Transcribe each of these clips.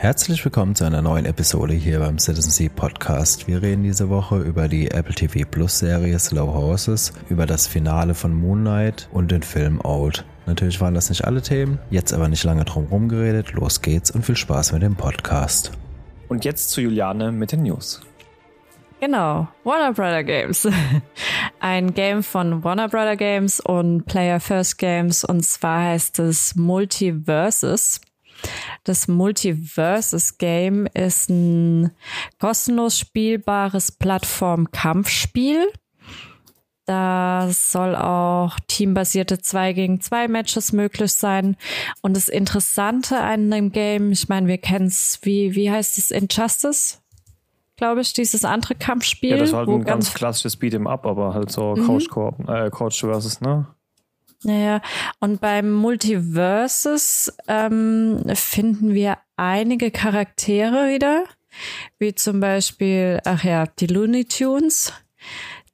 Herzlich willkommen zu einer neuen Episode hier beim Citizen Sea Podcast. Wir reden diese Woche über die Apple TV Plus Serie Slow Horses, über das Finale von Moonlight und den Film Old. Natürlich waren das nicht alle Themen, jetzt aber nicht lange drum rumgeredet. Los geht's und viel Spaß mit dem Podcast. Und jetzt zu Juliane mit den News. Genau, Warner Brother Games. Ein Game von Warner Brother Games und Player First Games und zwar heißt es Multiverses. Das Multiverses Game ist ein kostenlos spielbares Plattform-Kampfspiel. Da soll auch teambasierte 2 gegen 2 Matches möglich sein. Und das Interessante an dem Game, ich meine, wir kennen es, wie, wie heißt es, Injustice? Glaube ich, dieses andere Kampfspiel. Ja, das war halt ein ganz, ganz klassisches Beat'em Up, aber halt so mhm. Couch, äh, Couch versus, ne? Naja, und beim Multiverses ähm, finden wir einige Charaktere wieder, wie zum Beispiel, ach ja, die Looney Tunes,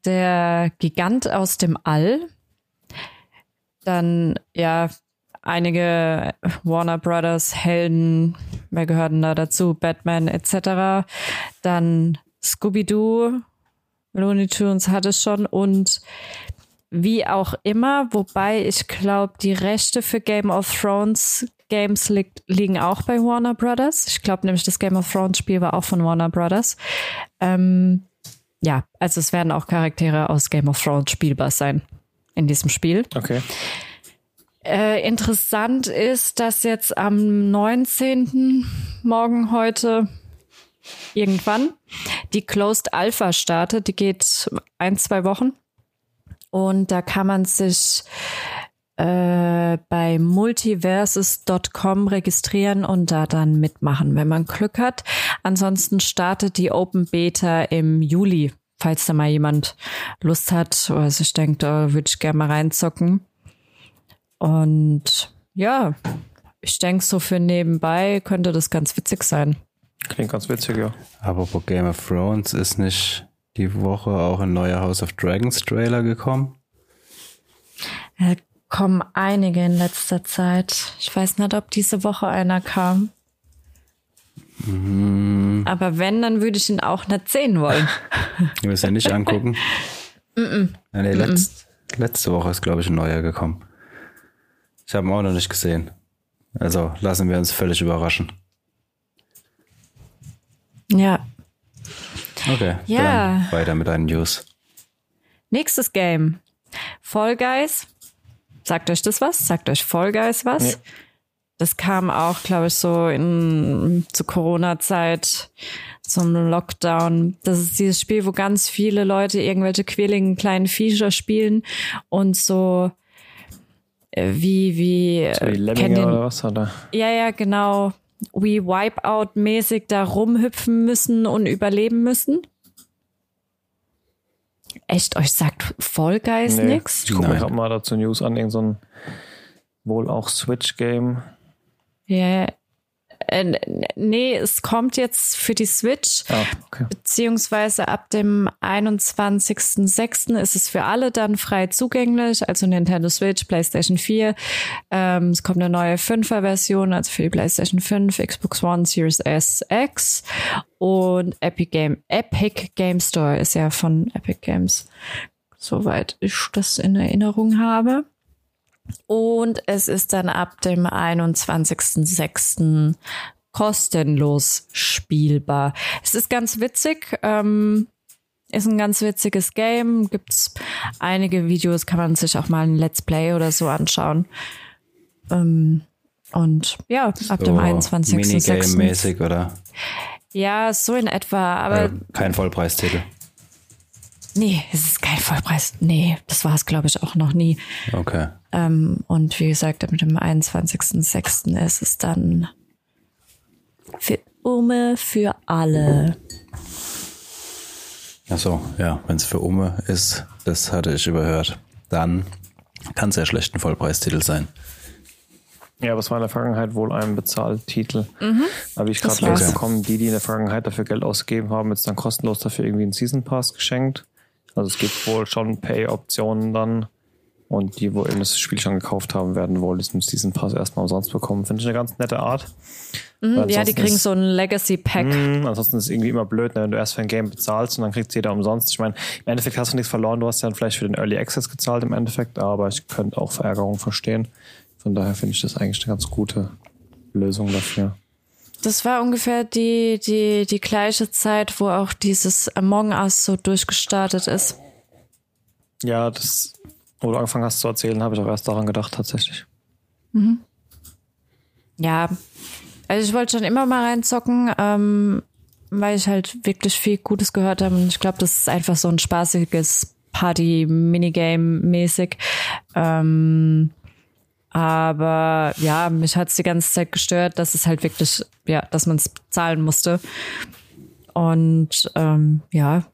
der Gigant aus dem All, dann ja einige Warner Brothers Helden, wer gehörten da dazu, Batman etc., dann Scooby-Doo, Looney Tunes hat es schon und wie auch immer, wobei ich glaube, die Rechte für Game of Thrones Games li liegen auch bei Warner Brothers. Ich glaube nämlich, das Game of Thrones Spiel war auch von Warner Brothers. Ähm, ja, also es werden auch Charaktere aus Game of Thrones spielbar sein in diesem Spiel. Okay. Äh, interessant ist, dass jetzt am 19. morgen heute irgendwann die Closed Alpha startet. Die geht ein, zwei Wochen. Und da kann man sich äh, bei multiverses.com registrieren und da dann mitmachen, wenn man Glück hat. Ansonsten startet die Open Beta im Juli, falls da mal jemand Lust hat oder sich denkt, da würde ich gerne mal reinzocken. Und ja, ich denke, so für nebenbei könnte das ganz witzig sein. Klingt ganz witzig, ja. Aber bei Game of Thrones ist nicht die Woche auch ein neuer House of Dragons Trailer gekommen? Da kommen einige in letzter Zeit. Ich weiß nicht, ob diese Woche einer kam. Mhm. Aber wenn, dann würde ich ihn auch nicht sehen wollen. Du wirst ja nicht angucken. mm -mm. Nee, letzt, letzte Woche ist, glaube ich, ein neuer gekommen. Ich habe ihn auch noch nicht gesehen. Also lassen wir uns völlig überraschen. Ja, Okay, ja. dann weiter mit deinen News. Nächstes Game. Fall Guys. Sagt euch das was? Sagt euch Fall Guys was? Nee. Das kam auch, glaube ich, so in, zu Corona-Zeit zum Lockdown. Das ist dieses Spiel, wo ganz viele Leute irgendwelche quäligen kleinen Viecher spielen und so äh, wie, wie, so wie Lemminge oder was, oder? Ja, ja, genau wie Wipeout-mäßig da rumhüpfen müssen und überleben müssen? Echt, euch sagt Fall Guys nee, nix? Ich gucke mir gerade mal dazu News an, irgendein so wohl auch Switch-Game. Ja, äh, nee, es kommt jetzt für die Switch, ah, okay. beziehungsweise ab dem 21.06. ist es für alle dann frei zugänglich, also Nintendo Switch, PlayStation 4. Ähm, es kommt eine neue 5er-Version, also für die PlayStation 5, Xbox One, Series S, X und Epic Game. Epic Game Store ist ja von Epic Games, soweit ich das in Erinnerung habe. Und es ist dann ab dem 21.06. kostenlos spielbar. Es ist ganz witzig. Ähm, ist ein ganz witziges Game. Gibt's einige Videos, kann man sich auch mal ein Let's Play oder so anschauen. Ähm, und ja, ab so dem 21.06. Minigame-mäßig, oder? Ja, so in etwa, aber. Äh, kein Vollpreistitel. Nee, es ist kein Vollpreis. Nee, das war es, glaube ich, auch noch nie. Okay. Ähm, und wie gesagt, mit dem 21.06. ist es dann für Ume, für alle. Ach so, ja, wenn es für Ume ist, das hatte ich überhört. Dann kann es ja schlecht ein Vollpreistitel sein. Ja, aber es war in der Vergangenheit wohl ein Bezahltitel. Mhm. Aber wie ich gerade lese, bekommen die, die in der Vergangenheit dafür Geld ausgegeben haben, jetzt dann kostenlos dafür irgendwie einen Season Pass geschenkt. Also es gibt wohl schon Pay-Optionen dann. Und die, wo eben das Spiel schon gekauft haben, werden wohl diesen, diesen Pass erstmal umsonst bekommen. Finde ich eine ganz nette Art. Mhm, ja, die kriegen ist, so ein Legacy-Pack. Mhm, ansonsten ist es irgendwie immer blöd, ne, wenn du erst für ein Game bezahlst und dann kriegt jeder umsonst. Ich meine, im Endeffekt hast du nichts verloren. Du hast ja vielleicht für den Early Access gezahlt im Endeffekt, aber ich könnte auch Verärgerung verstehen. Von daher finde ich das eigentlich eine ganz gute Lösung dafür. Das war ungefähr die, die, die gleiche Zeit, wo auch dieses Among Us so durchgestartet ist. Ja, das, wo du angefangen hast zu erzählen, habe ich auch erst daran gedacht, tatsächlich. Mhm. Ja, also ich wollte schon immer mal reinzocken, ähm, weil ich halt wirklich viel Gutes gehört habe und ich glaube, das ist einfach so ein spaßiges Party-Minigame-mäßig. Ähm, aber ja, mich hat es die ganze Zeit gestört, dass es halt wirklich, ja, dass man es zahlen musste. Und ähm, ja,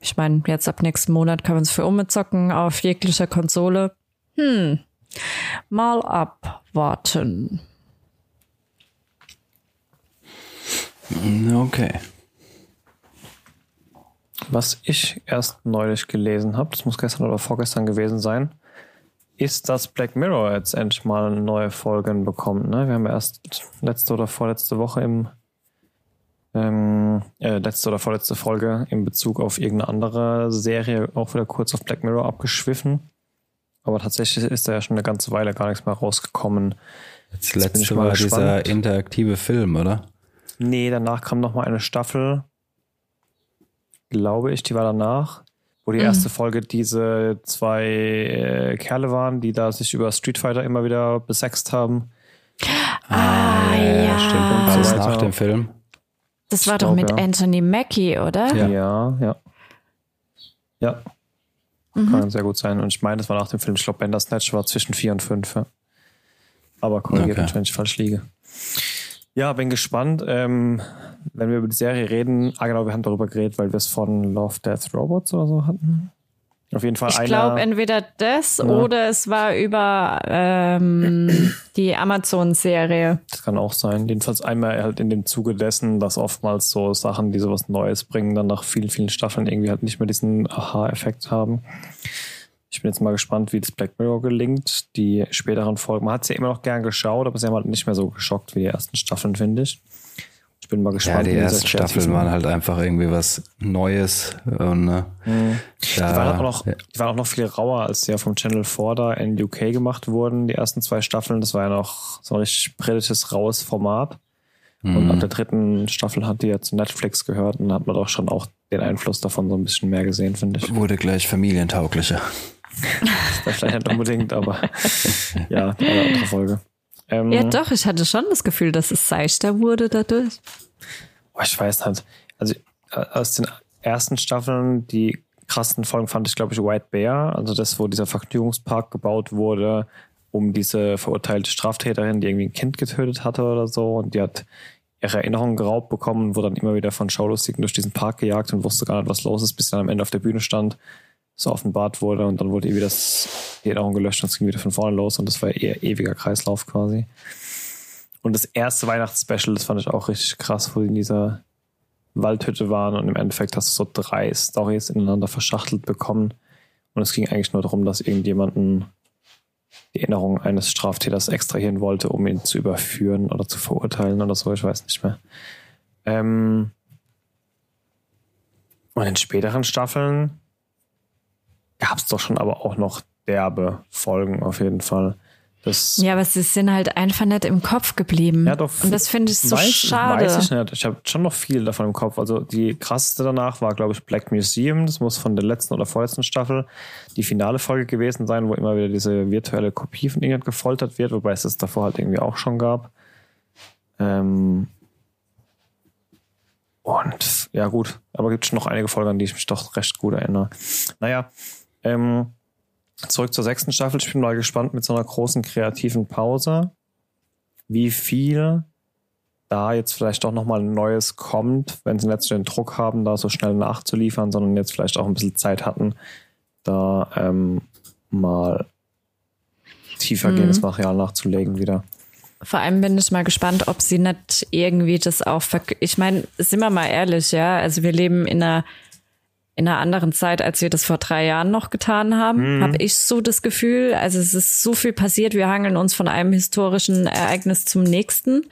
ich meine, jetzt ab nächsten Monat kann man es für umzocken auf jeglicher Konsole. Hm, mal abwarten. Okay. Was ich erst neulich gelesen habe, das muss gestern oder vorgestern gewesen sein, ist, dass Black Mirror jetzt endlich mal neue Folgen bekommt. Ne? Wir haben erst letzte oder vorletzte Woche im ähm, äh, letzte oder vorletzte Folge in Bezug auf irgendeine andere Serie auch wieder kurz auf Black Mirror abgeschwiffen. Aber tatsächlich ist da ja schon eine ganze Weile gar nichts mehr rausgekommen. Das letzte war gespannt. dieser interaktive Film, oder? Nee, danach kam noch mal eine Staffel. Glaube ich, die war danach wo die mhm. erste Folge diese zwei äh, Kerle waren, die da sich über Street Fighter immer wieder besext haben. Ah, äh, ja. Stimmt. Und war das nach dem Film? Das war doch mit ja. Anthony Mackie, oder? Ja, ja. Ja. ja. Mhm. Kann sehr gut sein. Und ich meine, das war nach dem Film. Ich glaube, Bender Snatch war zwischen vier und fünf. Ja. Aber korrigiert okay. wenn ich falsch liege. Ja, bin gespannt. Ähm, wenn wir über die Serie reden, ah genau, wir haben darüber geredet, weil wir es von Love, Death, Robots oder so hatten. Auf jeden Fall Ich glaube entweder das ja. oder es war über ähm, die Amazon-Serie. Das kann auch sein. Jedenfalls einmal halt in dem Zuge dessen, dass oftmals so Sachen, die sowas Neues bringen, dann nach vielen, vielen Staffeln irgendwie halt nicht mehr diesen Aha-Effekt haben. Ich bin jetzt mal gespannt, wie das Black Mirror gelingt. Die späteren Folgen, man hat sie ja immer noch gern geschaut, aber sie haben halt nicht mehr so geschockt wie die ersten Staffeln, finde ich. Ich bin mal gespannt. Ja, die ersten Staffeln waren halt einfach irgendwie was Neues. Und, ne, mhm. die, waren auch noch, die waren auch noch viel rauer, als die ja vom Channel 4 da in UK gemacht wurden, die ersten zwei Staffeln. Das war ja noch so ein richtig britisches, raues Format. Mhm. Und ab der dritten Staffel hat die ja zu Netflix gehört und hat man doch schon auch den Einfluss davon so ein bisschen mehr gesehen, finde ich. Wurde gleich familientauglicher. Das vielleicht nicht unbedingt, aber ja, eine andere Folge. Ähm, ja, doch, ich hatte schon das Gefühl, dass es seichter wurde dadurch. Oh, ich weiß nicht. Also äh, aus den ersten Staffeln, die krassen Folgen fand ich, glaube ich, White Bear, also das, wo dieser Vergnügungspark gebaut wurde, um diese verurteilte Straftäterin, die irgendwie ein Kind getötet hatte oder so, und die hat ihre Erinnerungen geraubt bekommen wurde dann immer wieder von Schaulustigen durch diesen Park gejagt und wusste gar nicht, was los ist, bis sie dann am Ende auf der Bühne stand so offenbart wurde und dann wurde irgendwie das, Erinnerung gelöscht und es ging wieder von vorne los und das war eher ewiger Kreislauf quasi. Und das erste Weihnachtsspecial, das fand ich auch richtig krass, wo die in dieser Waldhütte waren und im Endeffekt hast du so drei Stories ineinander verschachtelt bekommen. Und es ging eigentlich nur darum, dass irgendjemanden die Erinnerung eines Straftäters extrahieren wollte, um ihn zu überführen oder zu verurteilen oder so, ich weiß nicht mehr. Ähm und in späteren Staffeln gab es doch schon aber auch noch derbe Folgen auf jeden Fall. Das ja, aber sie sind halt einfach nicht im Kopf geblieben. Ja, doch. Und das finde ich so weiß, schade. Weiß ich nicht. Ich habe schon noch viel davon im Kopf. Also die krasseste danach war, glaube ich, Black Museum. Das muss von der letzten oder vorletzten Staffel die finale Folge gewesen sein, wo immer wieder diese virtuelle Kopie von irgendjemand gefoltert wird, wobei es das davor halt irgendwie auch schon gab. Ähm und ja, gut. Aber gibt es noch einige Folgen, an die ich mich doch recht gut erinnere. Naja, ähm, zurück zur sechsten Staffel. Ich bin mal gespannt mit so einer großen kreativen Pause, wie viel da jetzt vielleicht auch nochmal ein Neues kommt, wenn sie nicht so den Druck haben, da so schnell nachzuliefern, sondern jetzt vielleicht auch ein bisschen Zeit hatten, da ähm, mal tiefer gehendes mhm. Material nachzulegen wieder. Vor allem bin ich mal gespannt, ob sie nicht irgendwie das auch, ich meine, sind wir mal ehrlich, ja, also wir leben in einer in einer anderen Zeit, als wir das vor drei Jahren noch getan haben, mhm. habe ich so das Gefühl. Also es ist so viel passiert. Wir hangeln uns von einem historischen Ereignis zum nächsten.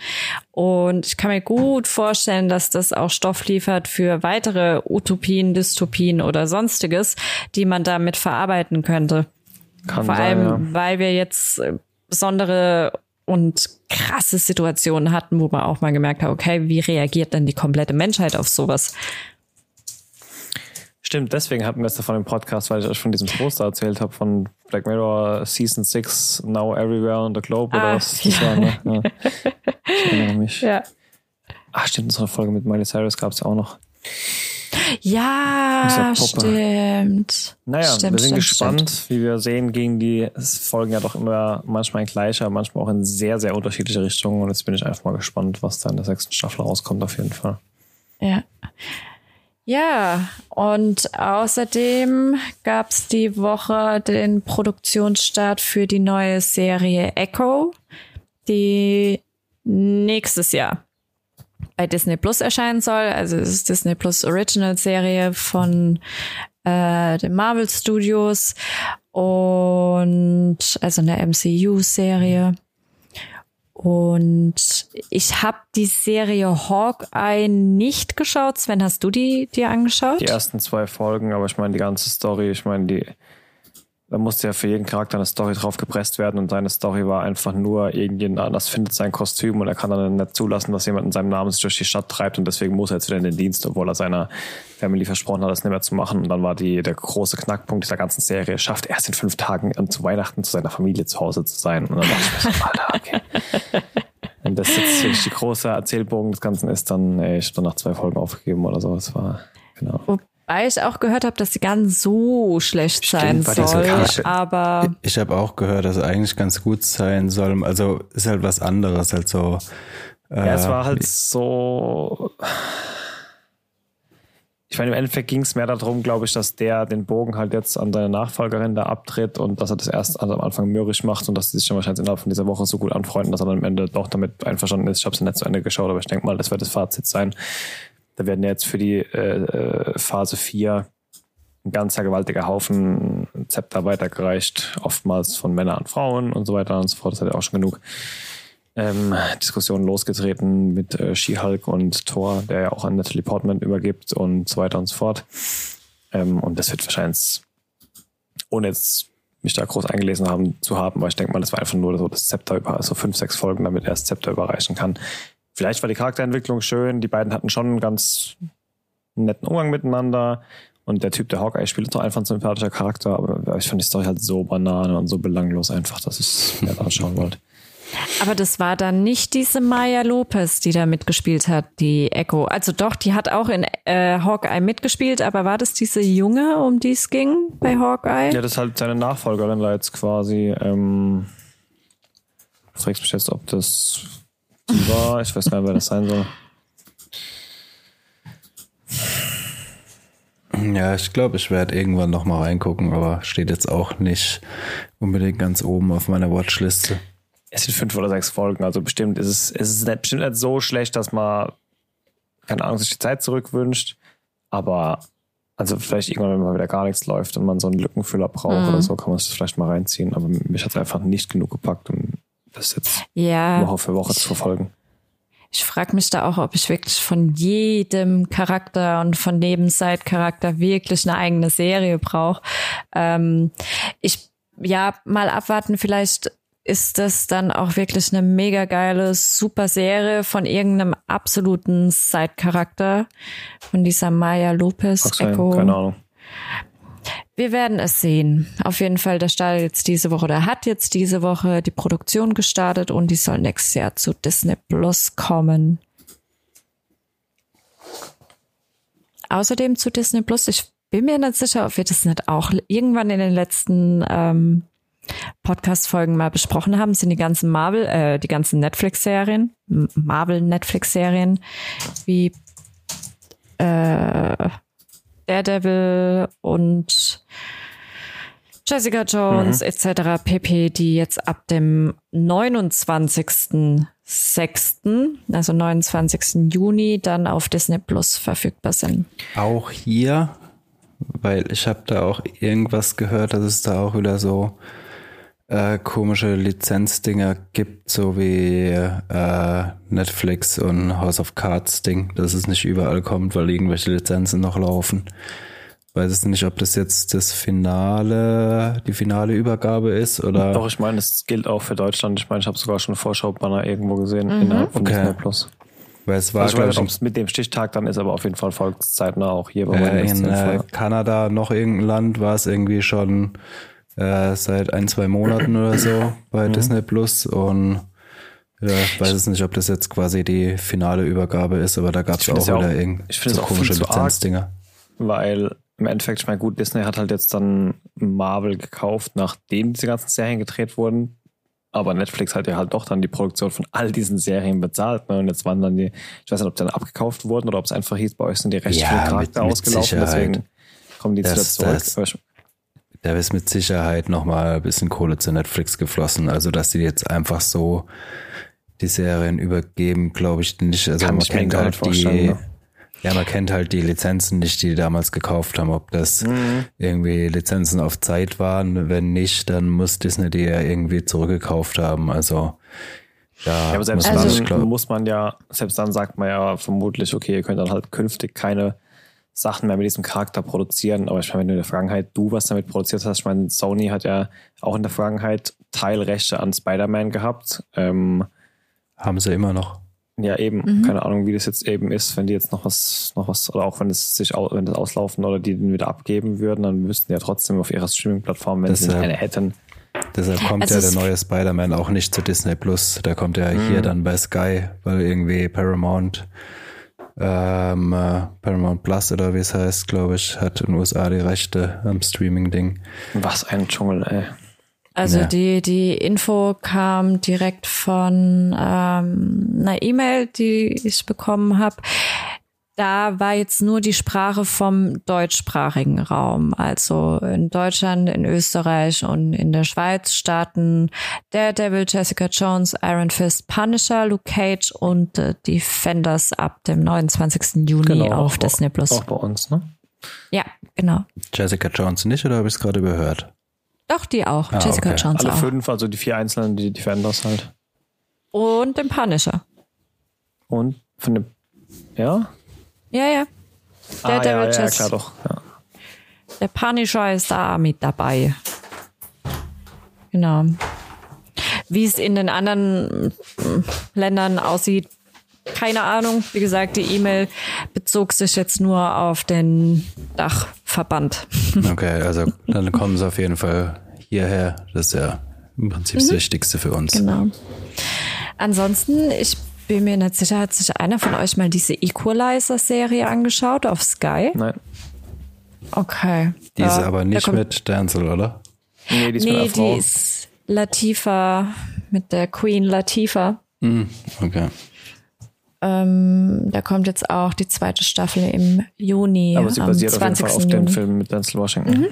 Und ich kann mir gut vorstellen, dass das auch Stoff liefert für weitere Utopien, Dystopien oder sonstiges, die man damit verarbeiten könnte. Kann Vor sein, allem, ja. weil wir jetzt äh, besondere und krasse Situationen hatten, wo man auch mal gemerkt hat, okay, wie reagiert denn die komplette Menschheit auf sowas? Stimmt, deswegen hatten wir es davon im Podcast, weil ich euch von diesem Poster erzählt habe von Black Mirror Season 6 Now Everywhere on the Globe oder ah, was das ja. war. Ne? Ja. Ich erinnere mich. Ja. Ach, stimmt, eine Folge mit Miley Cyrus gab es ja auch noch. Ja, stimmt. Naja, stimmt, wir sind stimmt, gespannt. Stimmt. Wie wir sehen, gingen die Folgen ja doch immer manchmal in gleicher, manchmal auch in sehr, sehr unterschiedliche Richtungen. Und jetzt bin ich einfach mal gespannt, was da in der sechsten Staffel rauskommt, auf jeden Fall. Ja. Ja, und außerdem gab es die Woche den Produktionsstart für die neue Serie Echo, die nächstes Jahr bei Disney Plus erscheinen soll. Also es ist Disney Plus Original Serie von äh, den Marvel Studios und also eine MCU Serie. Und ich habe die Serie Hawkeye nicht geschaut. Sven, hast du die dir angeschaut? Die ersten zwei Folgen, aber ich meine die ganze Story, ich meine die da musste ja für jeden Charakter eine Story drauf gepresst werden und seine Story war einfach nur, irgendjemand anders findet sein Kostüm und er kann dann nicht zulassen, dass jemand in seinem Namen sich durch die Stadt treibt und deswegen muss er jetzt wieder in den Dienst, obwohl er seiner Family versprochen hat, das nicht mehr zu machen. Und dann war die, der große Knackpunkt dieser ganzen Serie, schafft erst in fünf Tagen zu Weihnachten zu seiner Familie zu Hause zu sein. Und dann dachte ich mir so, Alter, okay. Wenn das jetzt wirklich die große Erzählbogen des Ganzen ist, dann, ey, ich habe dann nach zwei Folgen aufgegeben oder so. Das war, genau. Weil ich auch gehört habe, dass sie ganz so schlecht Stimmt, sein soll. So aber ich, ich habe auch gehört, dass es eigentlich ganz gut sein soll. Also ist halt was anderes, halt so. Äh, ja, es war halt so. Ich meine, im Endeffekt ging es mehr darum, glaube ich, dass der den Bogen halt jetzt an seine Nachfolgerin da abtritt und dass er das erst also am Anfang mürrisch macht und dass sie sich dann wahrscheinlich innerhalb von dieser Woche so gut anfreunden, dass er dann am Ende doch damit einverstanden ist. Ich habe es nicht zu Ende geschaut, aber ich denke mal, das wird das Fazit sein. Da werden jetzt für die äh, äh Phase 4 ein ganzer gewaltiger Haufen Zepter weitergereicht, oftmals von Männern an Frauen und so weiter und so fort. Das hat ja auch schon genug ähm, Diskussionen losgetreten mit äh, She-Hulk und Thor, der ja auch an Natalie Portman übergibt und so weiter und so fort. Ähm, und das wird wahrscheinlich, ohne jetzt mich da groß eingelesen haben zu haben, weil ich denke mal, das war einfach nur so das Zepter über, also fünf, sechs Folgen, damit er das Zepter überreichen kann. Vielleicht war die Charakterentwicklung schön. Die beiden hatten schon einen ganz netten Umgang miteinander. Und der Typ, der Hawkeye spielt, ist doch einfach ein sympathischer Charakter. Aber ich fand die Story halt so banane und so belanglos einfach, dass ich es mir anschauen wollte. Aber das war dann nicht diese Maya Lopez, die da mitgespielt hat, die Echo. Also doch, die hat auch in äh, Hawkeye mitgespielt, aber war das diese Junge, um die es ging bei Hawkeye? Ja, das ist halt seine Nachfolgerin da jetzt quasi. Ähm, fragst mich jetzt, ob das war. Ich weiß gar nicht, wer das sein soll. Ja, ich glaube, ich werde irgendwann noch mal reingucken, aber steht jetzt auch nicht unbedingt ganz oben auf meiner Watchliste. Es sind fünf oder sechs Folgen, also bestimmt ist es, es ist nicht, bestimmt nicht so schlecht, dass man, keine Ahnung, sich die Zeit zurückwünscht, aber also vielleicht irgendwann, wenn mal wieder gar nichts läuft und man so einen Lückenfüller braucht mhm. oder so, kann man es vielleicht mal reinziehen, aber mich hat es einfach nicht genug gepackt, um das jetzt ja. Woche für Woche zu verfolgen. Ich frage mich da auch, ob ich wirklich von jedem Charakter und von jedem Side-Charakter wirklich eine eigene Serie brauche. Ähm, ich, ja, mal abwarten, vielleicht ist das dann auch wirklich eine mega geile, super Serie von irgendeinem absoluten Side-Charakter, von dieser Maya Lopez Echo. Keine Ahnung. Wir werden es sehen. Auf jeden Fall, der startet jetzt diese Woche oder hat jetzt diese Woche die Produktion gestartet und die soll nächstes Jahr zu Disney Plus kommen. Außerdem zu Disney Plus, ich bin mir nicht sicher, ob wir das nicht auch irgendwann in den letzten ähm, Podcast-Folgen mal besprochen haben, sind die ganzen Marvel, äh, die ganzen Netflix-Serien, Marvel-Netflix-Serien, wie äh, Daredevil und Jessica Jones mhm. etc. pp, die jetzt ab dem 29.06., also 29. Juni, dann auf Disney Plus verfügbar sind. Auch hier weil ich habe da auch irgendwas gehört, dass es da auch wieder so äh, komische Lizenzdinger gibt, so wie äh, Netflix und House of Cards Ding, dass es nicht überall kommt, weil irgendwelche Lizenzen noch laufen. Weiß es nicht, ob das jetzt das Finale, die finale Übergabe ist oder. Doch, ich meine, es gilt auch für Deutschland. Ich meine, ich habe sogar schon einen Vorschau-Banner irgendwo gesehen innerhalb von Okay. Disney Plus. Weil es war, Also ich weiß nicht, ich, ob es mit dem Stichtag dann ist, aber auf jeden Fall volkszeitnah auch hier bei äh, in äh. Kanada noch irgendein Land war es irgendwie schon äh, seit ein, zwei Monaten oder so bei Mhm. Disney Plus und ja, ich weiß es nicht, ob das jetzt quasi die finale Übergabe ist, aber da gab es auch ja auch- wieder irgend so auch komische. Lizenzdinger. Weil im Endeffekt, ich meine, gut, Disney hat halt jetzt dann Marvel gekauft, nachdem diese ganzen Serien gedreht wurden. Aber Netflix hat ja halt doch dann die Produktion von all diesen Serien bezahlt. Ne? Und jetzt waren dann die, ich weiß nicht, ob die dann abgekauft wurden oder ob es einfach hieß, bei euch sind die Rechte Ja, für den mit- Charakter mit ausgelaufen, Sicherheit. deswegen kommen die Das- wieder das- zurück. Ich- Da ist mit Sicherheit nochmal ein bisschen Kohle zu Netflix geflossen. Also, dass die jetzt einfach so die Serien übergeben, glaube ich nicht. Also, Kann man kennt halt die, ne? ja, man kennt halt die Lizenzen nicht, die die damals gekauft haben. Ob das Mhm. irgendwie Lizenzen auf Zeit waren. Wenn nicht, dann muss Disney die ja irgendwie zurückgekauft haben. Also, ja, Ja, aber selbst muss man, Also- ich glaub, muss man ja, selbst dann sagt man ja vermutlich, okay, ihr könnt dann halt künftig keine Sachen mehr mit diesem Charakter produzieren. Aber ich meine, wenn du in der Vergangenheit du was damit produziert hast, ich meine, Sony hat ja auch in der Vergangenheit Teilrechte an Spider-Man gehabt. Ähm, haben sie immer noch. ja, eben, keine Ahnung, wie das jetzt eben ist, wenn die jetzt noch was, noch was, oder auch wenn es sich au- wenn das auslaufen oder die den wieder abgeben würden, dann müssten die ja trotzdem auf ihrer Streaming-Plattform, wenn sie Deshalb- eine hätten. Deshalb kommt Also ja der neue Spider-Man auch nicht zu Disney Plus. Der kommt ja Mhm. hier dann bei Sky, weil irgendwie Paramount, ähm, äh, Paramount Plus oder wie es heißt, glaube ich, hat in den USA die Rechte am Streaming-Ding. Was ein Dschungel, ey. Also Ja. die, die Info kam direkt von ähm, einer E-Mail, die ich bekommen habe. Da war jetzt nur die Sprache vom deutschsprachigen Raum. Also in Deutschland, in Österreich und in der Schweiz starten Daredevil, Jessica Jones, Iron Fist, Punisher, Luke Cage und äh, Defenders ab dem 29. Juni auf auch, Disney Plus. Auch bei uns, ne? Ja, genau. Jessica Jones nicht oder habe ich es gerade überhört? Doch, die auch. Ah, Jessica okay. Jones Alle auch. fünf, also die vier einzelnen, die Defenders halt. Und den Punisher. Und von dem, ja? Ja, ja. ah, ja, Daredevil ja, Jess- klar, doch. Ja. Der Punisher ist da mit dabei. Genau. Wie es in den anderen mm, Ländern aussieht, keine Ahnung. Wie gesagt, die E-Mail bezog sich jetzt nur auf den Dachverband. Okay, also dann kommen sie auf jeden Fall hierher. Das ist ja im Prinzip das Wichtigste für uns. Genau. Ansonsten, ich bin mir nicht sicher, hat sich einer von euch mal diese Equalizer-Serie angeschaut auf Sky? Nein. Okay. Die ist Ja, aber nicht mit Denzel, oder? Nee, die ist mit Nee, einer Frau. die ist Latifa mit der Queen Latifa. Hm, okay. Ähm, da kommt jetzt auch die zweite Staffel im Juni. aber sie am basiert auf jeden 20. Fall auf dem. Film mit Denzel Washington.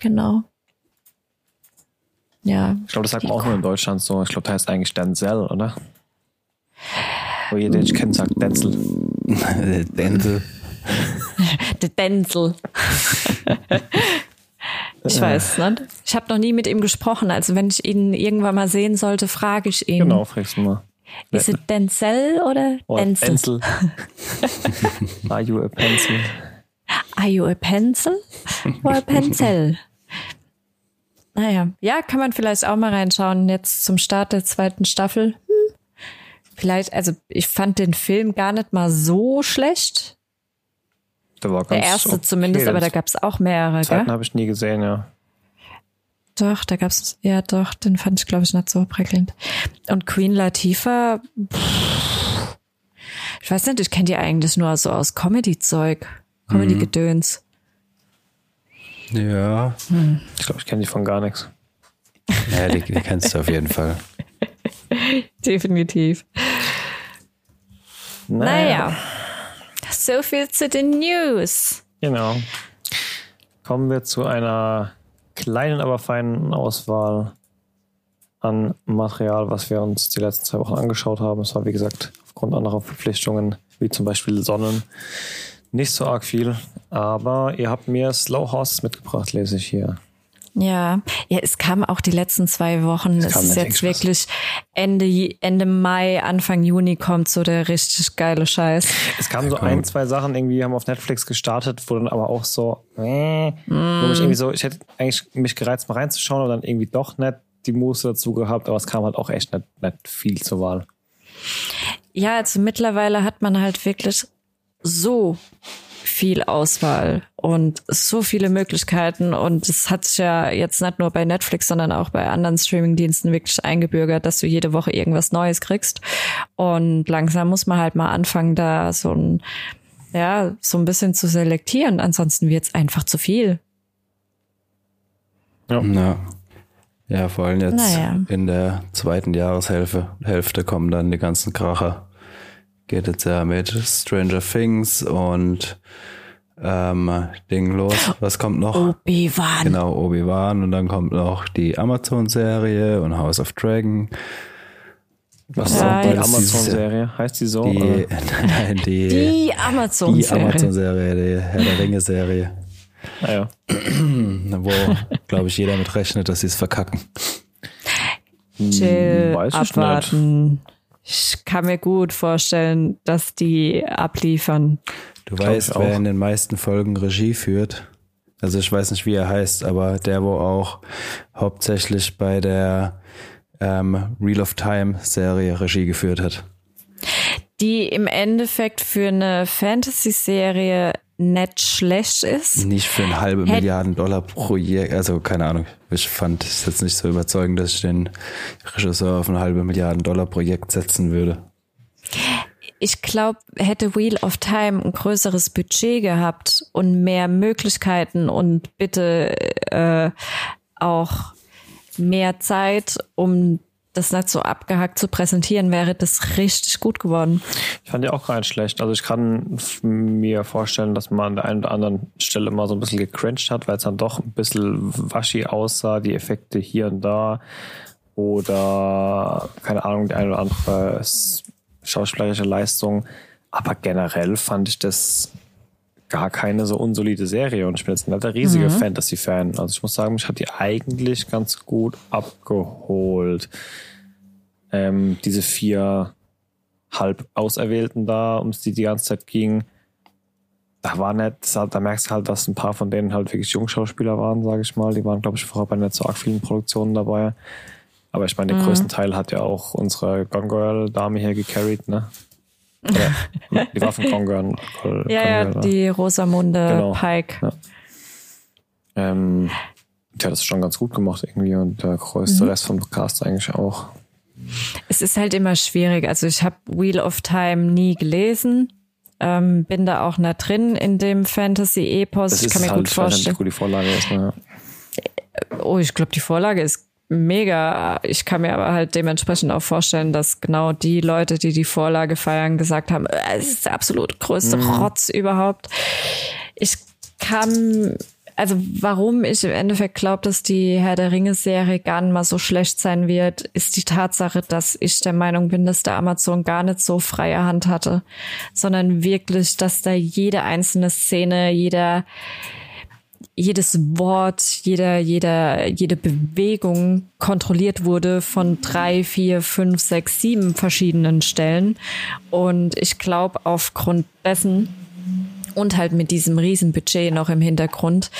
Genau. Ja. Ich glaube, das sagt man auch nur in Deutschland so. Ich glaube, der heißt eigentlich Denzel, oder? Wo jeder, den ich kenne, sagt Denzel. Denzel. Der Denzel. ich weiß nicht. Ich habe noch nie mit ihm gesprochen. Also wenn ich ihn irgendwann mal sehen sollte, frage ich ihn. Genau, fragst du mal. Ist es Denzel oder Oh, Denzel? Denzel. Are you a pencil? Are you a pencil or a pencil? Naja, ja, kann man vielleicht auch mal reinschauen. Jetzt zum Start der zweiten Staffel. Hm. Vielleicht, also ich fand den Film gar nicht mal so schlecht. Der war Der ganz erste okay. zumindest, aber da gab es auch mehrere, zweiten gell? habe ich nie gesehen, ja. Doch, da gab's ja doch, den fand ich, glaube ich, nicht so prickelnd. Und Queen Latifah, pff, ich weiß nicht, ich kenne die eigentlich nur so aus Comedy-Zeug, Comedy-Gedöns. Ja, Ich glaube, ich kenne die von gar nichts. ja die, die kennst du auf jeden Fall. Definitiv. Naja. So viel zu den News. Genau. Kommen wir zu einer kleinen, aber feinen Auswahl an Material, was wir uns die letzten zwei Wochen angeschaut haben. Es war, wie gesagt, aufgrund anderer Verpflichtungen, wie zum Beispiel Sonnen, Nicht so arg viel, aber ihr habt mir Slow Horses mitgebracht, lese ich hier. Ja, ja, es kam auch die letzten zwei Wochen. Es, es ist jetzt wirklich Ende, Ende Mai, Anfang Juni kommt so der richtig geile Scheiß. Es kamen so ein, zwei Sachen irgendwie, haben auf Netflix gestartet, wo dann aber auch so, äh, mm. wo mich irgendwie so, ich hätte eigentlich mich gereizt, mal reinzuschauen und dann irgendwie doch nicht die Muße dazu gehabt, aber es kam halt auch echt nicht, nicht viel zur Wahl. Ja, also mittlerweile hat man halt wirklich so viel Auswahl und so viele Möglichkeiten und es hat sich ja jetzt nicht nur bei Netflix, sondern auch bei anderen Streamingdiensten wirklich eingebürgert, dass du jede Woche irgendwas Neues kriegst und langsam muss man halt mal anfangen, da so ein ja, so ein bisschen zu selektieren, ansonsten wird es einfach zu viel. Ja. ja. Ja, vor allem jetzt naja. in der zweiten Jahreshälfte Hälfte kommen dann die ganzen Kracher geht jetzt ja mit Stranger Things und ähm, Ding los. Was kommt noch? Obi-Wan. Genau, Obi-Wan. Und dann kommt noch die Amazon-Serie und House of Dragon. Was ja, ist die Amazon-Serie? Heißt die so? Die, nein, die, die Amazon-Serie. Die Amazon-Serie, die Herr der Ringe-Serie. Ah, Wo, glaube ich, jeder mit rechnet, dass sie es verkacken. Chill, Weiß abwarten. Nicht. Ich kann mir gut vorstellen, dass die abliefern. Du Glaub weißt, wer in den meisten Folgen Regie führt. Also ich weiß nicht, wie er heißt, aber der, wo auch hauptsächlich bei der ähm, Real of Time Serie Regie geführt hat. Die im Endeffekt für eine Fantasy-Serie nicht schlecht ist. Nicht für ein halbe Hätt Milliarden Dollar Projekt, also keine Ahnung. Ich fand es jetzt nicht so überzeugend, dass ich den Regisseur auf ein halbe Milliarden Dollar Projekt setzen würde. Ich glaube, hätte Wheel of Time ein größeres Budget gehabt und mehr Möglichkeiten und bitte äh, auch mehr Zeit, um das nicht so abgehackt zu präsentieren, wäre das richtig gut geworden. Ich fand die auch gar nicht schlecht. Also ich kann mir vorstellen, dass man an der einen oder anderen Stelle mal so ein bisschen gecringed hat, weil es dann doch ein bisschen waschi aussah, die Effekte hier und da. Oder, keine Ahnung, die eine oder andere schauspielerische Leistung. Aber generell fand ich das gar keine so unsolide Serie und ich bin jetzt nicht der riesige mhm. Fantasy-Fan. Also ich muss sagen, mich hat die eigentlich ganz gut abgeholt ähm, diese vier halb Auserwählten da, um die die ganze Zeit ging, da war nicht, da merkst du halt, dass ein paar von denen halt wirklich Jungschauspieler waren, sage ich mal. Die waren, glaube ich, vorher bei nicht so arg vielen Produktionen dabei. Aber ich meine, den mhm. größten Teil hat ja auch unsere Gone Girl Dame hier gecarried, ne? Ja, die war von. Gone ja, ja, die Rosamunde genau. Pike. Ja. Ähm, die hat das schon ganz gut gemacht irgendwie und der größte mhm. Rest vom Cast eigentlich auch. Es ist halt immer schwierig. Also ich habe Wheel of Time nie gelesen. Ähm, bin da auch nicht drin in dem Fantasy-Epos. Ich kann mir halt, gut vorstellen. Ich die Vorlage ist, ne? Oh, ich glaube, die Vorlage ist mega. Ich kann mir aber halt dementsprechend auch vorstellen, dass genau die Leute, die die Vorlage feiern, gesagt haben, äh, es ist der absolut größte mhm. Rotz überhaupt. Ich kann also warum ich im Endeffekt glaube, dass die Herr der Ringe-Serie gar nicht mal so schlecht sein wird, ist die Tatsache, dass ich der Meinung bin, dass der Amazon gar nicht so freie Hand hatte, sondern wirklich, dass da jede einzelne Szene, jeder jedes Wort, jeder, jeder, jede Bewegung kontrolliert wurde von drei, vier, fünf, sechs, sieben verschiedenen Stellen. Und ich glaube, aufgrund dessen und halt mit diesem riesen Budget noch im Hintergrund.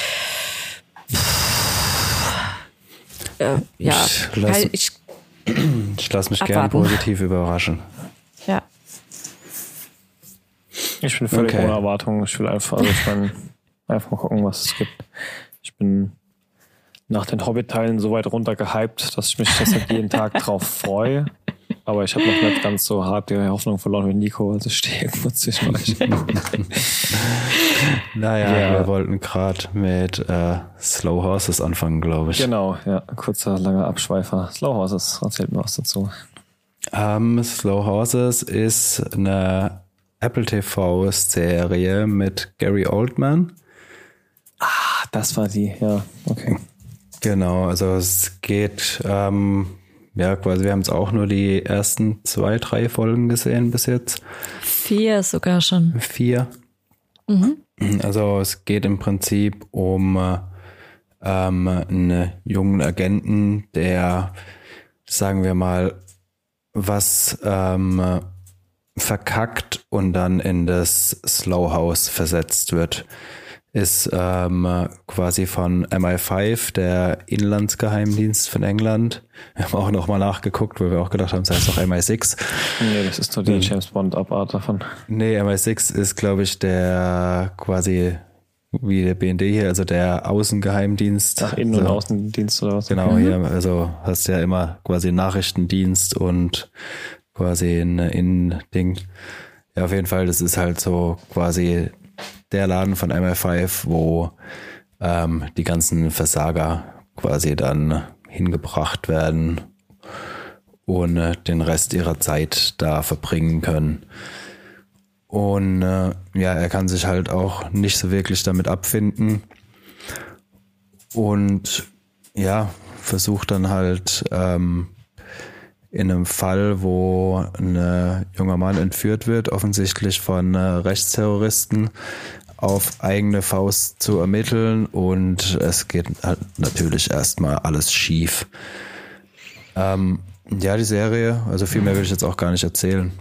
Äh, ja, ich lasse ich, ich lass mich gerne positiv überraschen. Ja. Ich bin völlig okay. ohne Erwartung. Ich will einfach, also ich mein, einfach mal gucken, was es gibt. Ich bin nach den Hobbit-Teilen so weit runter gehypt, dass ich mich deshalb jeden Tag drauf freue. Aber ich habe noch nicht ganz so hart die Hoffnung verloren wie Nico, also stehe irgendwo zwischen euch. naja, ja. wir wollten gerade mit äh, Slow Horses anfangen, glaube ich. Genau, ja, kurzer, langer Abschweifer. Slow Horses, erzählt mir was dazu. Um, ähm, Slow Horses ist eine Apple TV-Serie mit Gary Oldman. Ah, das war die, ja, okay. Genau, also es geht ähm, ja, quasi, wir haben es auch nur die ersten zwei, drei Folgen gesehen bis jetzt. Vier sogar schon. Vier. Mhm. Also es geht im Prinzip um ähm, einen jungen Agenten, der, sagen wir mal, was ähm, verkackt und dann in das Slow House versetzt wird ist ähm, quasi von MI5, der Inlandsgeheimdienst von England. Wir haben auch nochmal nachgeguckt, weil wir auch gedacht haben, es heißt doch MI6. Nee, das ist nur die hm. James Bond Abart davon. Nee, MI6 ist, glaube ich, der quasi wie der BND hier, also der Außengeheimdienst. Ach, Innen- und so. Außendienst oder was? Genau, mhm. hier, also hast du ja immer quasi Nachrichtendienst und quasi ein Innending. Ja, auf jeden Fall, das ist halt so quasi der Laden von MI5, wo ähm, die ganzen Versager quasi dann hingebracht werden und äh, den Rest ihrer Zeit da verbringen können. Und äh, ja, er kann sich halt auch nicht so wirklich damit abfinden. Und ja, versucht dann halt ähm, in einem Fall, wo ein junger Mann entführt wird, offensichtlich von äh, Rechtsterroristen, auf eigene Faust zu ermitteln und es geht halt natürlich erstmal alles schief. Ähm, ja, die Serie, also viel mehr will ich jetzt auch gar nicht erzählen.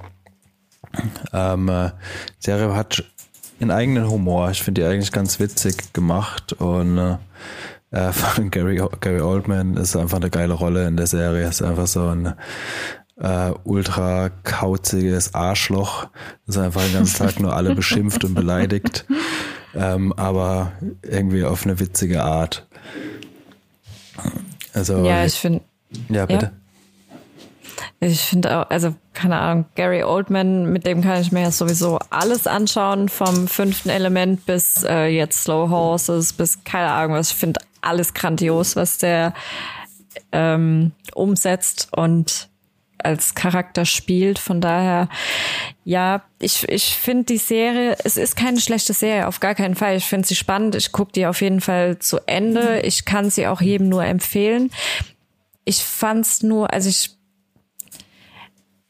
Ähm, äh, die Serie hat einen eigenen Humor. Ich finde die eigentlich ganz witzig gemacht und äh, äh, von Gary, Gary Oldman ist einfach eine geile Rolle in der Serie. Ist einfach so ein äh, ultra kauziges Arschloch, das einfach den ganzen Tag nur alle beschimpft und beleidigt, ähm, aber irgendwie auf eine witzige Art. Also ja, ich finde. Ja, bitte. Ja. Ich finde auch, also keine Ahnung, Gary Oldman, mit dem kann ich mir ja sowieso alles anschauen, vom fünften Element bis äh, jetzt Slow Horses, bis keine Ahnung was. Ich finde alles grandios, was der ähm, umsetzt und als Charakter spielt. Von daher, ja, ich, ich finde die Serie, es ist keine schlechte Serie, auf gar keinen Fall. Ich finde sie spannend. Ich gucke die auf jeden Fall zu Ende. Ich kann sie auch jedem nur empfehlen. Ich fand's nur, also ich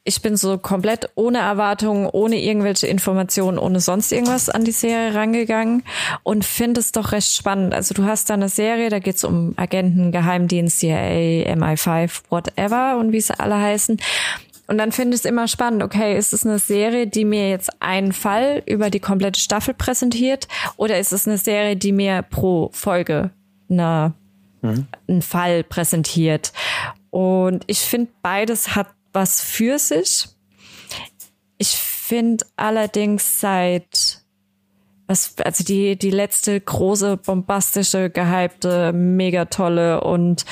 ich bin so komplett ohne Erwartungen, ohne irgendwelche Informationen, ohne sonst irgendwas an die Serie rangegangen und finde es doch recht spannend. Also du hast da eine Serie, da geht es um Agenten, Geheimdienst, CIA, MI5, whatever und wie sie alle heißen. Und dann finde ich es immer spannend, okay, ist es eine Serie, die mir jetzt einen Fall über die komplette Staffel präsentiert oder ist es eine Serie, die mir pro Folge eine, mhm. einen Fall präsentiert? Und ich finde, beides hat was für sich. Ich finde allerdings seit was, also die, die letzte große, bombastische, gehypte, mega tolle und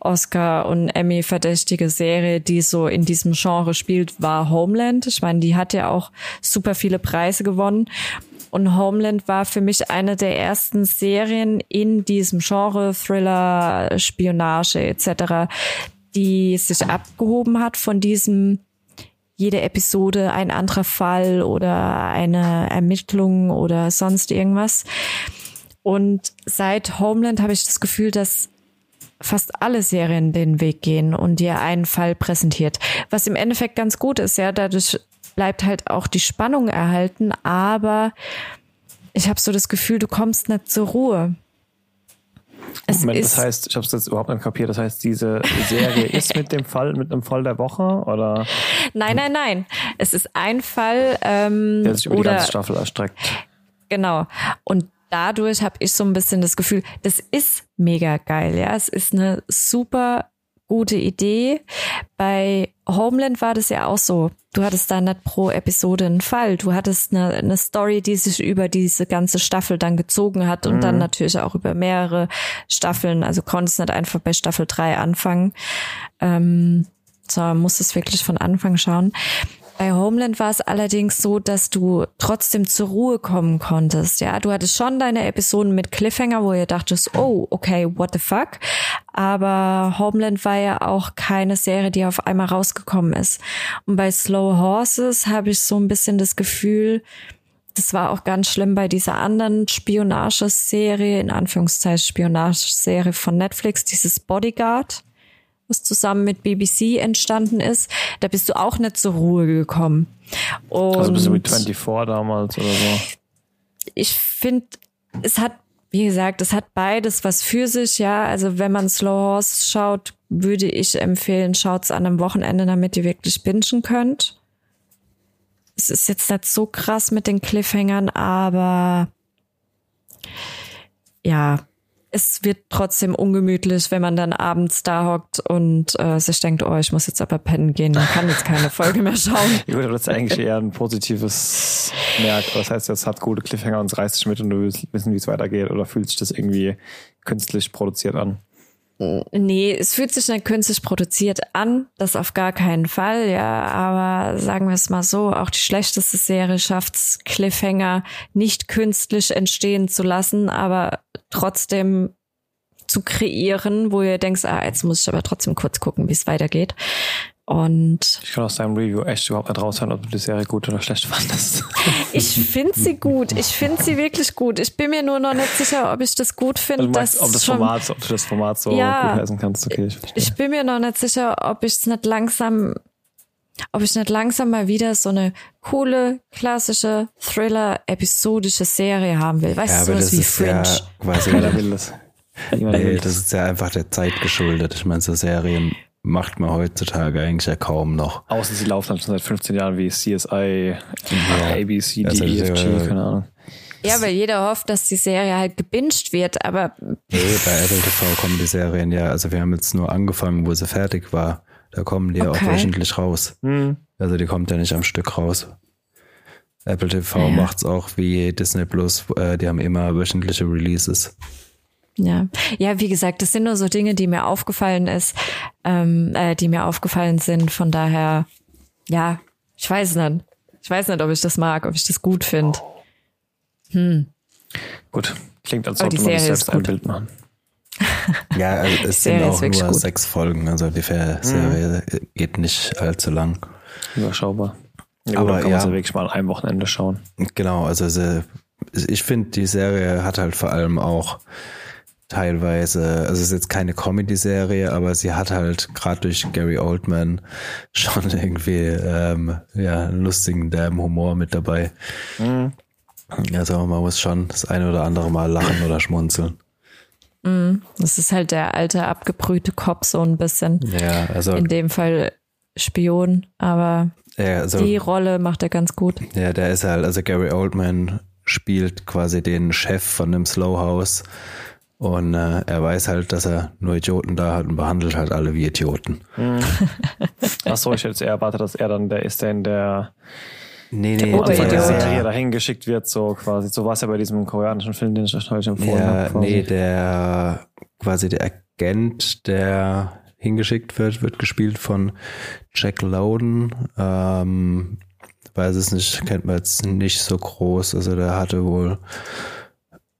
Oscar und Emmy verdächtige Serie, die so in diesem Genre spielt, war Homeland. Ich meine, die hat ja auch super viele Preise gewonnen. Und Homeland war für mich eine der ersten Serien in diesem Genre, Thriller, Spionage etc., die sich abgehoben hat von diesem jede Episode ein anderer Fall oder eine Ermittlung oder sonst irgendwas. Und seit Homeland habe ich das Gefühl, dass fast alle Serien den Weg gehen und dir einen Fall präsentiert. Was im Endeffekt ganz gut ist, ja, dadurch bleibt halt auch die Spannung erhalten, aber ich habe so das Gefühl, du kommst nicht zur Ruhe. Es Moment, das heißt, ich habe es jetzt überhaupt nicht kapiert. Das heißt, diese Serie ist mit dem Fall, mit einem Fall der Woche oder? Nein, nein, nein. Es ist ein Fall, ähm, der sich über oder, die ganze Staffel erstreckt. Genau. Und dadurch habe ich so ein bisschen das Gefühl, das ist mega geil. Ja, es ist eine super gute Idee. Bei Homeland war das ja auch so. Du hattest da nicht pro Episode einen Fall. Du hattest eine, eine Story, die sich über diese ganze Staffel dann gezogen hat und mhm. dann natürlich auch über mehrere Staffeln. Also konntest nicht einfach bei Staffel 3 anfangen. Ähm, sondern musstest wirklich von Anfang schauen. Bei Homeland war es allerdings so, dass du trotzdem zur Ruhe kommen konntest. Ja, du hattest schon deine Episoden mit Cliffhanger, wo ihr dachtest, oh, okay, what the fuck. Aber Homeland war ja auch keine Serie, die auf einmal rausgekommen ist. Und bei Slow Horses habe ich so ein bisschen das Gefühl, das war auch ganz schlimm bei dieser anderen Spionageserie, in Anführungszeichen Spionageserie von Netflix, dieses Bodyguard was zusammen mit BBC entstanden ist, da bist du auch nicht zur Ruhe gekommen. Und also bist du mit 24 damals oder so? ich finde, es hat, wie gesagt, es hat beides was für sich, ja. Also wenn man Slow Horse schaut, würde ich empfehlen, schaut's an einem Wochenende, damit ihr wirklich bingen könnt. Es ist jetzt nicht so krass mit den Cliffhangern, aber ja, es wird trotzdem ungemütlich, wenn man dann abends da hockt und äh, sich denkt, oh, ich muss jetzt aber pennen gehen, man kann jetzt keine Folge mehr schauen. Gut, das ist eigentlich eher ein positives Merk. Das heißt, es hat gute Cliffhanger und es reißt dich mit und du willst wissen, wie es weitergeht oder fühlt sich das irgendwie künstlich produziert an? Nee, es fühlt sich nicht künstlich produziert an, das auf gar keinen Fall, ja, aber sagen wir es mal so, auch die schlechteste Serie schafft's Cliffhanger nicht künstlich entstehen zu lassen, aber trotzdem zu kreieren, wo ihr denkt, ah, jetzt muss ich aber trotzdem kurz gucken, wie es weitergeht. Und ich kann aus deinem Review echt überhaupt nicht raushören, ob du die Serie gut oder schlecht fandest. Ich finde sie gut. Ich finde sie wirklich gut. Ich bin mir nur noch nicht sicher, ob ich das gut finde. Also meinst, ob, das Format, ob du das Format so ja, gut heißen kannst. Okay, ich, ich bin mir noch nicht sicher, ob ich es nicht langsam, ob ich nicht langsam mal wieder so eine coole, klassische, Thriller-episodische Serie haben will. Weißt ja, du, sowas wie Fringe. Ja quasi, will das. Ey, das ist ja einfach der Zeit geschuldet. Ich meine, so Serien macht man heutzutage eigentlich ja kaum noch. Außer sie laufen halt schon seit 15 Jahren wie CSI, ja. ABC, also, EFG, äh, keine Ahnung. Ja, weil jeder hofft, dass die Serie halt gebinged wird, aber. Nee, bei Apple TV kommen die Serien ja, also wir haben jetzt nur angefangen, wo sie fertig war. Da kommen die okay. auch wöchentlich raus. Mhm. Also die kommt ja nicht am Stück raus. Apple TV ja. macht's auch wie Disney Plus, äh, die haben immer wöchentliche Releases. Ja, ja, wie gesagt, das sind nur so Dinge, die mir aufgefallen ist, ähm, äh, die mir aufgefallen sind. Von daher, ja, ich weiß nicht. Ich weiß nicht, ob ich das mag, ob ich das gut finde. Hm. Gut, klingt, als ob du sich selbst ein Bild machen. ja, also es sind auch nur gut. sechs Folgen, also die Serie mhm. geht nicht allzu lang. Überschaubar. Ja, Aber kann ja, man sie wirklich mal ein Wochenende schauen. Genau, also sie, ich finde, die Serie hat halt vor allem auch teilweise, also es ist jetzt keine Comedy-Serie, aber sie hat halt gerade durch Gary Oldman schon irgendwie ähm, ja einen lustigen derben Humor mit dabei. Mhm. Also man muss schon das eine oder andere Mal lachen oder schmunzeln. Mhm. Das ist halt der alte abgebrühte Kopf so ein bisschen. Ja, also in dem Fall Spion, aber ja, also, die Rolle macht er ganz gut. Ja, der ist halt, also Gary Oldman spielt quasi den Chef von dem Slow House und äh, er weiß halt, dass er nur Idioten da hat und behandelt halt alle wie Idioten. Mhm. Achso, ich hätte eher erwartet, dass er dann der ist, der in der Nee, nee, der, der, der Serie dahin geschickt wird, so quasi. So war es ja bei diesem koreanischen Film, den ich euch heute empfohlen ja, habe. Quasi. Nee, der quasi der Agent, der hingeschickt wird, wird gespielt von Jack Lowden. Ähm, weiß es nicht, kennt man jetzt nicht so groß. Also der hatte wohl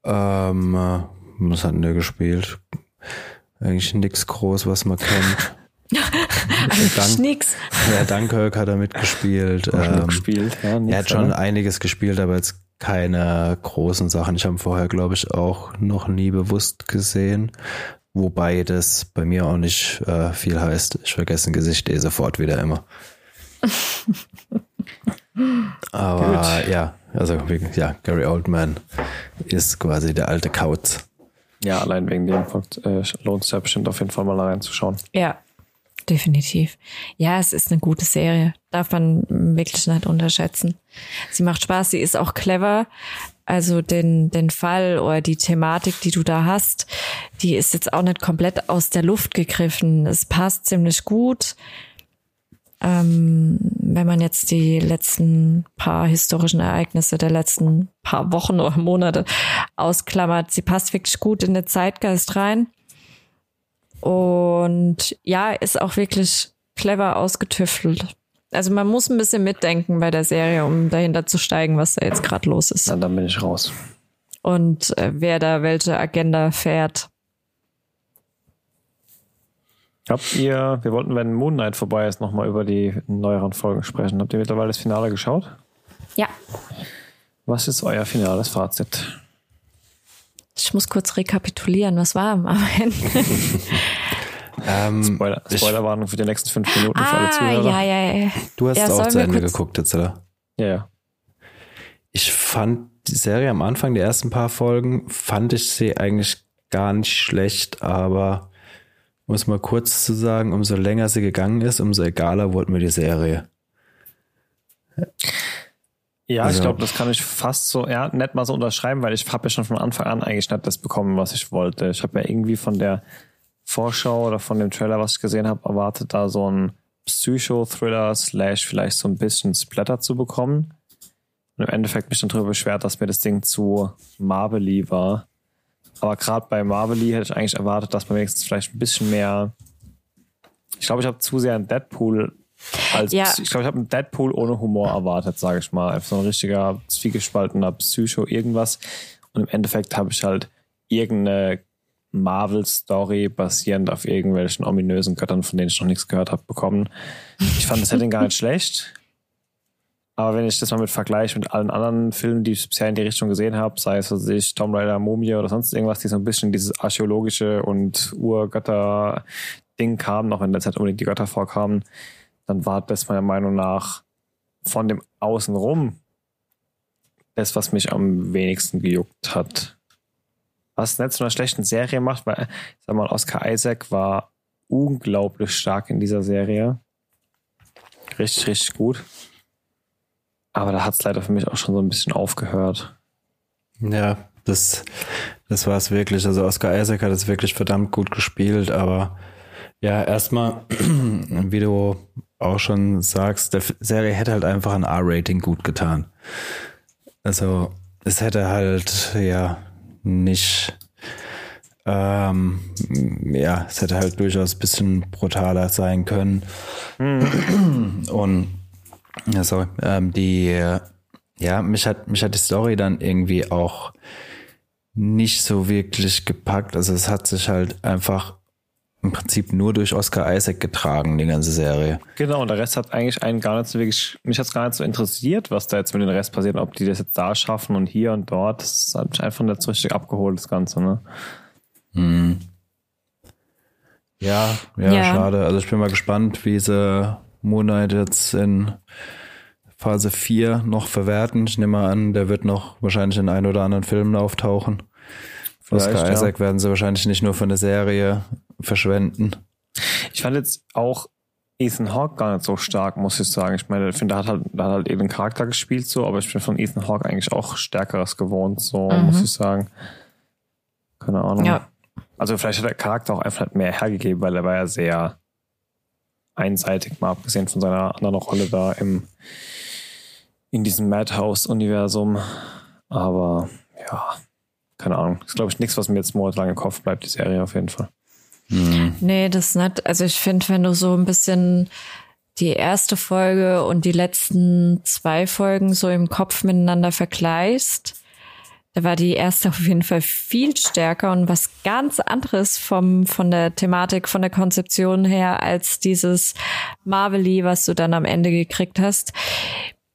ähm, was hat denn der gespielt? Eigentlich nichts groß, was man kennt. Eigentlich nix. Ja, Dunkirk hat er mitgespielt. Ähm, gespielt. Ja, er hat schon einiges gespielt, aber jetzt keine großen Sachen. Ich habe vorher, glaube ich, auch noch nie bewusst gesehen. Wobei das bei mir auch nicht äh, viel heißt. Ich vergesse ein Gesicht eh sofort wieder immer. Aber Gut. ja, also ja, Gary Oldman ist quasi der alte Kauz. Ja, allein wegen dem äh, lohnt es ja bestimmt auf jeden Fall mal reinzuschauen. Ja, definitiv. Ja, es ist eine gute Serie. Darf man wirklich nicht unterschätzen. Sie macht Spaß, sie ist auch clever. Also den, den Fall oder die Thematik, die du da hast, die ist jetzt auch nicht komplett aus der Luft gegriffen. Es passt ziemlich gut. Ähm, wenn man jetzt die letzten paar historischen Ereignisse der letzten paar Wochen oder Monate ausklammert, sie passt wirklich gut in den Zeitgeist rein. Und ja, ist auch wirklich clever ausgetüftelt. Also man muss ein bisschen mitdenken bei der Serie, um dahinter zu steigen, was da jetzt gerade los ist. Na, dann bin ich raus. Und äh, wer da welche Agenda fährt. Habt ihr, wir wollten, wenn Moon Knight vorbei ist, nochmal über die neueren Folgen sprechen. Habt ihr mittlerweile das Finale geschaut? Ja. Was ist euer finales Fazit? Ich muss kurz rekapitulieren, was war am Ende? ähm, Spoiler, Spoilerwarnung für die nächsten fünf Minuten ah, für alle ah, Zuhörer. Ja, ja, ja. Du hast ja, auch zu Ende geguckt jetzt, oder? Ja, ja. ich fand die Serie am Anfang, die ersten paar Folgen, fand ich sie eigentlich gar nicht schlecht, aber um es mal kurz zu sagen, umso länger sie gegangen ist, umso egaler wurde mir die Serie. Ja, also, ich glaube, das kann ich fast so ja, nett mal so unterschreiben, weil ich habe ja schon von Anfang an eigentlich nicht das bekommen, was ich wollte. Ich habe ja irgendwie von der Vorschau oder von dem Trailer, was ich gesehen habe, erwartet, da so ein Psycho-Thriller slash vielleicht so ein bisschen Splatter zu bekommen. Und im Endeffekt mich dann darüber beschwert, dass mir das Ding zu Marvelly war. Aber gerade bei Marvelly hätte ich eigentlich erwartet, dass man wenigstens vielleicht ein bisschen mehr. Ich glaube, ich habe zu sehr ein Deadpool als, ja. Ich glaube, ich habe einen Deadpool ohne Humor erwartet, sage ich mal. Einfach so ein richtiger, zwiegespaltener Psycho, irgendwas. Und im Endeffekt habe ich halt irgendeine Marvel-Story basierend auf irgendwelchen ominösen Göttern, von denen ich noch nichts gehört habe, bekommen. Ich fand das Setting gar nicht schlecht. Aber wenn ich das mal mit vergleiche mit allen anderen Filmen, die ich bisher in die Richtung gesehen habe, sei es was ich, Tomb Raider, Mumie oder sonst irgendwas, die so ein bisschen dieses archäologische und Urgötter-Ding kamen, auch wenn derzeit unbedingt die Götter vorkamen, dann war das meiner Meinung nach von dem Außenrum das, was mich am wenigsten gejuckt hat. Was nicht zu einer schlechten Serie macht, weil, sag mal, Oscar Isaac war unglaublich stark in dieser Serie. Richtig, richtig gut. Aber da hat es leider für mich auch schon so ein bisschen aufgehört. Ja, das, das war es wirklich. Also Oscar Isaac hat es wirklich verdammt gut gespielt, aber ja, erstmal, wie du auch schon sagst, der Serie hätte halt einfach ein R-Rating gut getan. Also es hätte halt ja nicht, ähm, ja, es hätte halt durchaus ein bisschen brutaler sein können. Mhm. Und also ähm, die, ja, mich hat mich hat die Story dann irgendwie auch nicht so wirklich gepackt. Also es hat sich halt einfach im Prinzip nur durch Oscar Isaac getragen, die ganze Serie. Genau, und der Rest hat eigentlich einen gar nicht so wirklich, mich hat es gar nicht so interessiert, was da jetzt mit dem Rest passiert, ob die das jetzt da schaffen und hier und dort. Das hat mich einfach nicht so richtig abgeholt, das Ganze, ne? Hm. Ja, ja, ja, schade. Also ich bin mal gespannt, wie sie Moonlight jetzt in Phase 4 noch verwerten. Ich nehme mal an, der wird noch wahrscheinlich in ein oder anderen Filmen auftauchen. Oscar Isaac ja. werden sie wahrscheinlich nicht nur für eine Serie verschwenden. Ich fand jetzt auch Ethan Hawke gar nicht so stark, muss ich sagen. Ich meine, ich finde, er hat halt, er hat halt eben Charakter gespielt so, aber ich bin von Ethan Hawke eigentlich auch stärkeres gewohnt, so mhm. muss ich sagen. Keine Ahnung. Ja. Also vielleicht hat der Charakter auch einfach mehr hergegeben, weil er war ja sehr einseitig, mal abgesehen von seiner anderen Rolle da im in diesem Madhouse-Universum. Aber ja, keine Ahnung. Das ist, glaube ich, nichts, was mir jetzt monatelang im Kopf bleibt, die Serie auf jeden Fall. Mhm. Nee, das ist nicht. Also ich finde, wenn du so ein bisschen die erste Folge und die letzten zwei Folgen so im Kopf miteinander vergleichst, da war die erste auf jeden Fall viel stärker und was ganz anderes vom, von der Thematik, von der Konzeption her als dieses Marvelly, was du dann am Ende gekriegt hast.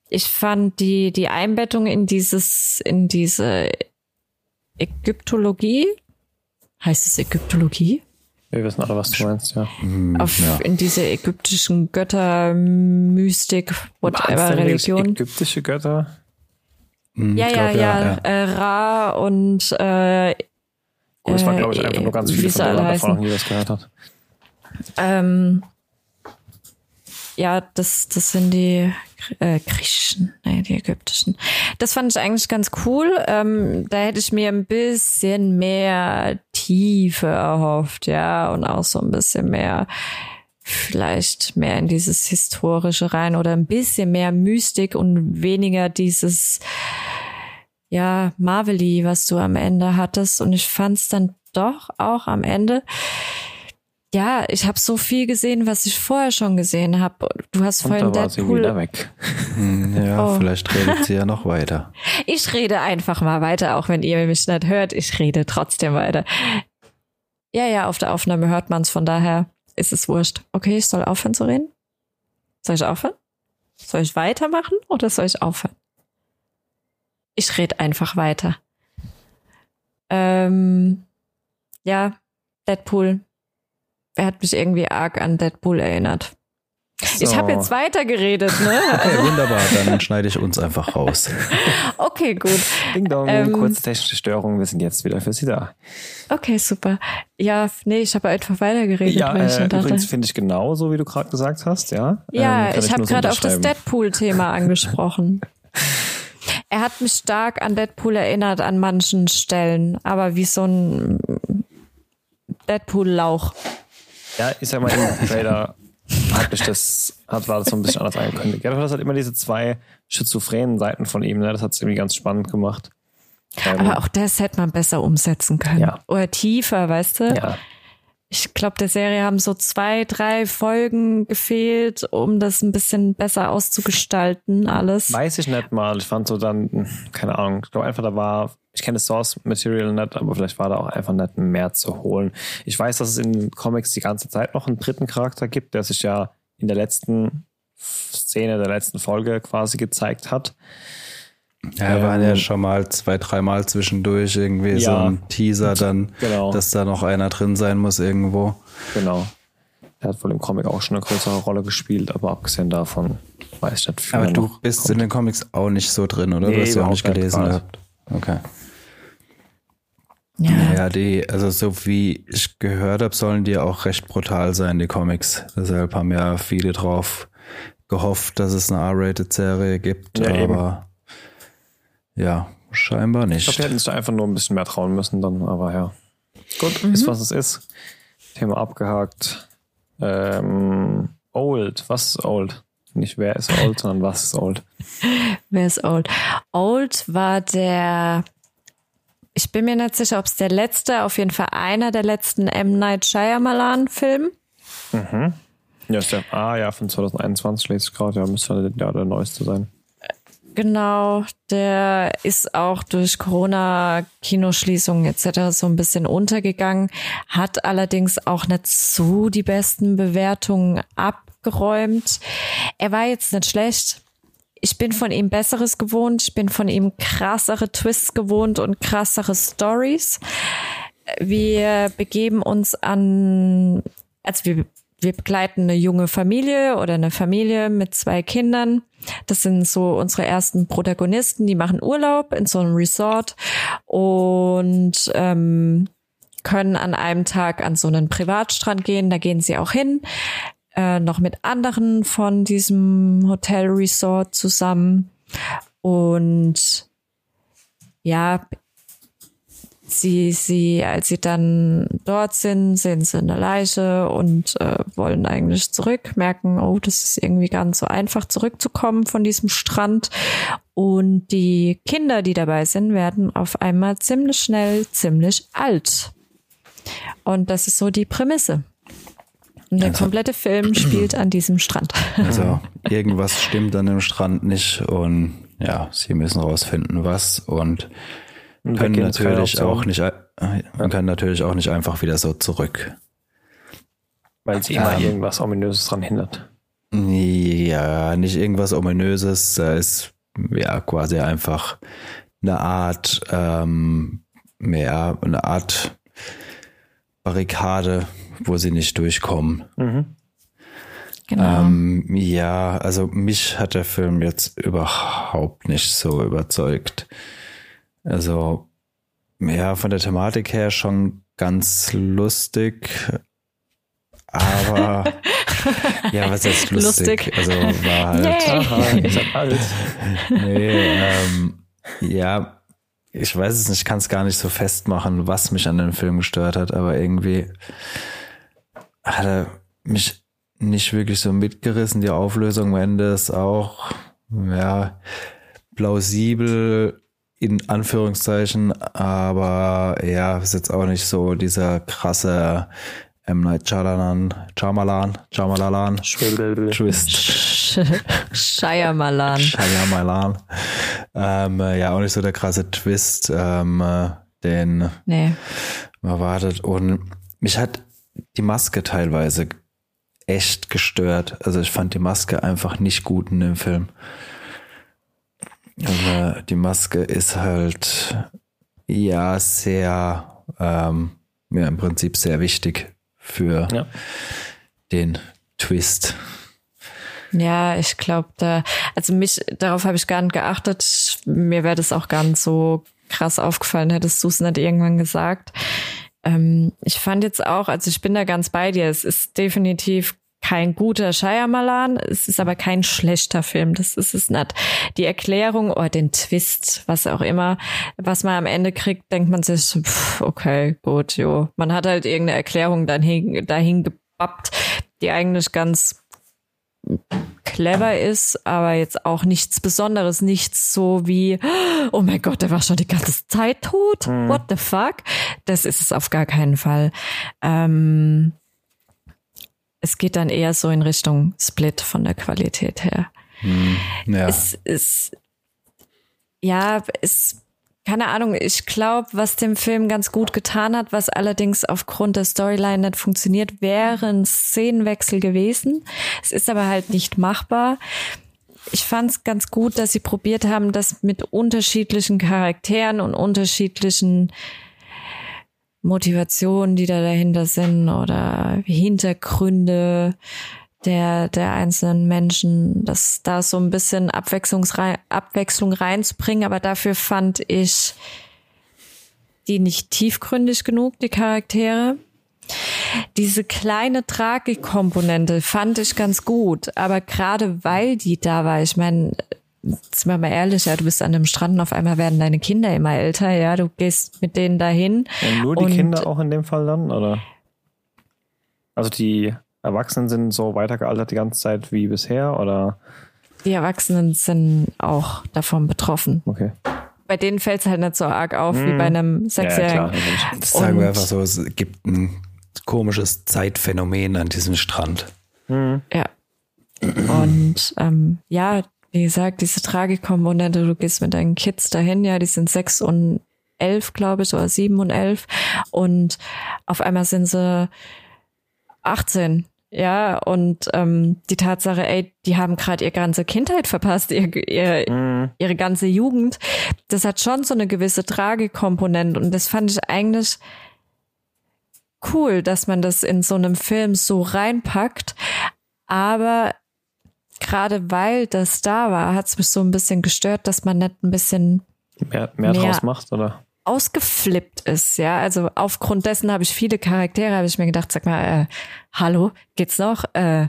Ich fand die, die Einbettung in dieses, in diese Ägyptologie, heißt es Ägyptologie? Wir wissen alle, was du meinst, ja. Mm, Auf, ja. In diese ägyptischen Götter, Mystik, whatever, Religion. Ägyptische Götter? Hm, ja, ja, ja, ja, Äh, Ra und äh, Oh, das war, glaube ich, einfach nur ganz viele von davon, die das gehört hat. Ähm, ja, das, das sind die äh, griechischen, nee, die ägyptischen. Das fand ich eigentlich ganz cool. Ähm, da hätte ich mir ein bisschen mehr Tiefe erhofft, ja, und auch so ein bisschen mehr, vielleicht mehr in dieses Historische rein oder ein bisschen mehr Mystik und weniger dieses, ja, Marvelly, was du am Ende hattest. Und ich fand es dann doch auch am Ende ja, ich habe so viel gesehen, was ich vorher schon gesehen habe. Du hast Und vorhin da war Deadpool. Sie wieder weg. Ja, oh. vielleicht redet sie ja noch weiter. Ich rede einfach mal weiter, auch wenn ihr mich nicht hört. Ich rede trotzdem weiter. Ja, ja, auf der Aufnahme hört man es, von daher ist es wurscht. Okay, ich soll aufhören zu reden? Soll ich aufhören? Soll ich weitermachen oder soll ich aufhören? Ich rede einfach weiter. Ähm, ja, Deadpool er hat mich irgendwie arg an Deadpool erinnert. So. Ich habe jetzt weitergeredet, ne? Okay, wunderbar. Dann schneide ich uns einfach raus. Okay, gut. Ding dong, ähm, kurze technische Störung. Wir sind jetzt wieder für Sie da. Okay, super. Ja, nee, ich habe einfach weitergeredet. Ja, äh, übrigens finde ich genau so, wie du gerade gesagt hast, ja. Ja, ähm, ich, ich habe gerade auf das Deadpool-Thema angesprochen. er hat mich stark an Deadpool erinnert an manchen Stellen, aber wie so ein Deadpool-Lauch. Ja, ich sag mal, im Trailer hat mich das, hat, war das so ein bisschen anders angekündigt. Ja, das hat immer diese zwei schizophrenen Seiten von ihm, ne? Das hat es irgendwie ganz spannend gemacht. Ähm, Aber auch das hätte man besser umsetzen können. Ja. Oder tiefer, weißt du? Ja. Ich glaube, der Serie haben so zwei, drei Folgen gefehlt, um das ein bisschen besser auszugestalten, alles. Weiß ich nicht mal. Ich fand so dann, keine Ahnung, ich glaube einfach, da war ich kenne das Source Material nicht, aber vielleicht war da auch einfach nicht mehr zu holen. Ich weiß, dass es in Comics die ganze Zeit noch einen dritten Charakter gibt, der sich ja in der letzten Szene der letzten Folge quasi gezeigt hat. Ja, ähm, waren ja schon mal zwei, dreimal zwischendurch irgendwie ja, so ein Teaser dann, genau. dass da noch einer drin sein muss irgendwo. Genau. Der hat wohl im Comic auch schon eine größere Rolle gespielt, aber abgesehen davon weiß ich nicht viel. Aber du bist kommt. in den Comics auch nicht so drin, oder? Nee, du hast ja auch nicht gelesen gehabt. Okay. Ja. ja, die, also so wie ich gehört habe, sollen die auch recht brutal sein, die Comics. Deshalb haben ja viele drauf gehofft, dass es eine R-Rated-Serie gibt, ja, aber eben. Ja, scheinbar nicht. Ich glaube, wir hätten es da einfach nur ein bisschen mehr trauen müssen dann, aber ja. Gut, mhm. ist was es ist. Thema abgehakt. Ähm, old, was ist old? Nicht wer ist old, sondern was ist old? wer ist old? Old war der ich bin mir nicht sicher, ob es der letzte, auf jeden Fall einer der letzten M. Night Shyamalan-Film. Mhm. Ja, ist der, ah ja, von 2021 lese ich gerade, ja, müsste ja der neueste sein. Genau, der ist auch durch Corona-Kinoschließungen etc. so ein bisschen untergegangen, hat allerdings auch nicht so die besten Bewertungen abgeräumt. Er war jetzt nicht schlecht, ich bin von ihm Besseres gewohnt, ich bin von ihm krassere Twists gewohnt und krassere Stories. Wir begeben uns an, also wir, wir begleiten eine junge Familie oder eine Familie mit zwei Kindern. Das sind so unsere ersten Protagonisten, die machen Urlaub in so einem Resort und ähm, können an einem Tag an so einen Privatstrand gehen. Da gehen sie auch hin äh, noch mit anderen von diesem Hotel Resort zusammen. Und ja, sie, sie, als sie dann dort sind, sehen sie eine Leiche und äh, wollen eigentlich zurück, merken, oh, das ist irgendwie ganz so einfach zurückzukommen von diesem Strand. Und die Kinder, die dabei sind, werden auf einmal ziemlich schnell ziemlich alt. Und das ist so die Prämisse. Und der also, komplette Film spielt an diesem Strand. Also irgendwas stimmt an dem Strand nicht und ja, sie müssen rausfinden, was und können natürlich auch nicht, äh, können natürlich auch nicht einfach wieder so zurück. Weil sie immer ähm, irgendwas Ominöses dran hindert. Ja, nicht irgendwas Ominöses, da ist ja quasi einfach eine Art, ähm, mehr eine Art Barrikade, wo sie nicht durchkommen. Mhm. Genau. Ähm, ja, also mich hat der Film jetzt überhaupt nicht so überzeugt. Also, ja, von der Thematik her schon ganz lustig, aber ja, was heißt lustig? lustig. Also war halt, halt. nee, ähm, ja, ich weiß es nicht, ich kann es gar nicht so festmachen, was mich an dem Film gestört hat, aber irgendwie hat er mich nicht wirklich so mitgerissen. Die Auflösung am Ende ist auch, ja, plausibel in Anführungszeichen, aber ja, ist jetzt auch nicht so dieser krasse M. Night Shyamalan, Shyamalan, Shyamalan, Twist. Shyamalan. Shyamalan. Ähm, ja, auch nicht so der krasse Twist, ähm, den nee. man wartet. Und mich hat die Maske teilweise echt gestört. Also ich fand die Maske einfach nicht gut in dem Film. Also die Maske ist halt ja sehr, ähm, ja im Prinzip sehr wichtig für ja. den Twist. Ja, ich glaube, da, also mich, darauf habe ich gar nicht geachtet. Mir wäre das auch gar nicht so krass aufgefallen, hättest du es nicht irgendwann gesagt. Ähm, ich fand jetzt auch, also ich bin da ganz bei dir, es ist definitiv kein guter Shyamalan, es ist aber kein schlechter Film, das ist es nicht. Die Erklärung oder den Twist, was auch immer, was man am Ende kriegt, denkt man sich, pff, okay, gut, jo. Man hat halt irgendeine Erklärung dahin, dahin gebappt, die eigentlich ganz clever ist, aber jetzt auch nichts Besonderes, nichts so wie, oh mein Gott, der war schon die ganze Zeit tot. Mhm. What the fuck? Das ist es auf gar keinen Fall. Ähm, es geht dann eher so in Richtung Split von der Qualität her. Mhm. Ja. Es ist, ja, es keine Ahnung, ich glaube, was dem Film ganz gut getan hat, was allerdings aufgrund der Storyline nicht funktioniert, wäre ein Szenenwechsel gewesen. Es ist aber halt nicht machbar. Ich fand es ganz gut, dass sie probiert haben, das mit unterschiedlichen Charakteren und unterschiedlichen Motivationen, die da dahinter sind oder Hintergründe der, der einzelnen Menschen, dass da so ein bisschen Abwechslungsrein, Abwechslung reinzubringen, aber dafür fand ich die nicht tiefgründig genug, die Charaktere. Diese kleine Tragikkomponente fand ich ganz gut, aber gerade weil die da war, ich meine, sind wir mal ehrlich, ja, du bist an dem Strand und auf einmal werden deine Kinder immer älter, ja, du gehst mit denen dahin. Ja, nur die Kinder auch in dem Fall dann, oder? Also die Erwachsenen sind so weitergealtert die ganze Zeit wie bisher oder? Die Erwachsenen sind auch davon betroffen. Okay. Bei denen fällt es halt nicht so arg auf mm. wie bei einem Sechsjährigen. Ja, das sagen wir einfach so, es gibt ein komisches Zeitphänomen an diesem Strand. Mm. Ja. Und ähm, ja, wie gesagt, diese Tragikkomponente, du gehst mit deinen Kids dahin, ja, die sind sechs und elf, glaube ich, oder sieben und elf. Und auf einmal sind sie 18 ja, und ähm, die Tatsache, ey, die haben gerade ihre ganze Kindheit verpasst, ihr, ihr, mhm. ihre ganze Jugend, das hat schon so eine gewisse Tragekomponente und das fand ich eigentlich cool, dass man das in so einem Film so reinpackt. Aber gerade weil das da war, hat es mich so ein bisschen gestört, dass man nicht ein bisschen mehr, mehr, mehr draus macht, oder? ausgeflippt ist, ja. Also aufgrund dessen habe ich viele Charaktere, habe ich mir gedacht, sag mal, äh, hallo, geht's noch? Äh,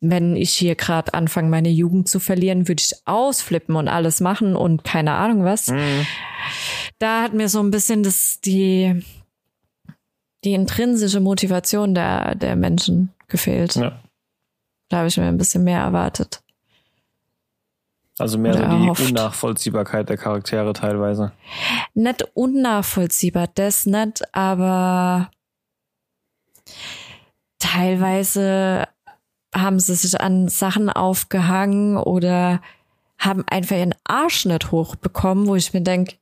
wenn ich hier gerade anfange, meine Jugend zu verlieren, würde ich ausflippen und alles machen und keine Ahnung was. Mhm. Da hat mir so ein bisschen das, die, die intrinsische Motivation der, der Menschen gefehlt. Ja. Da habe ich mir ein bisschen mehr erwartet. Also mehr so die erhofft. Unnachvollziehbarkeit der Charaktere teilweise. Nicht unnachvollziehbar, das nicht, aber teilweise haben sie sich an Sachen aufgehangen oder haben einfach ihren Arsch nicht hochbekommen, wo ich mir denke,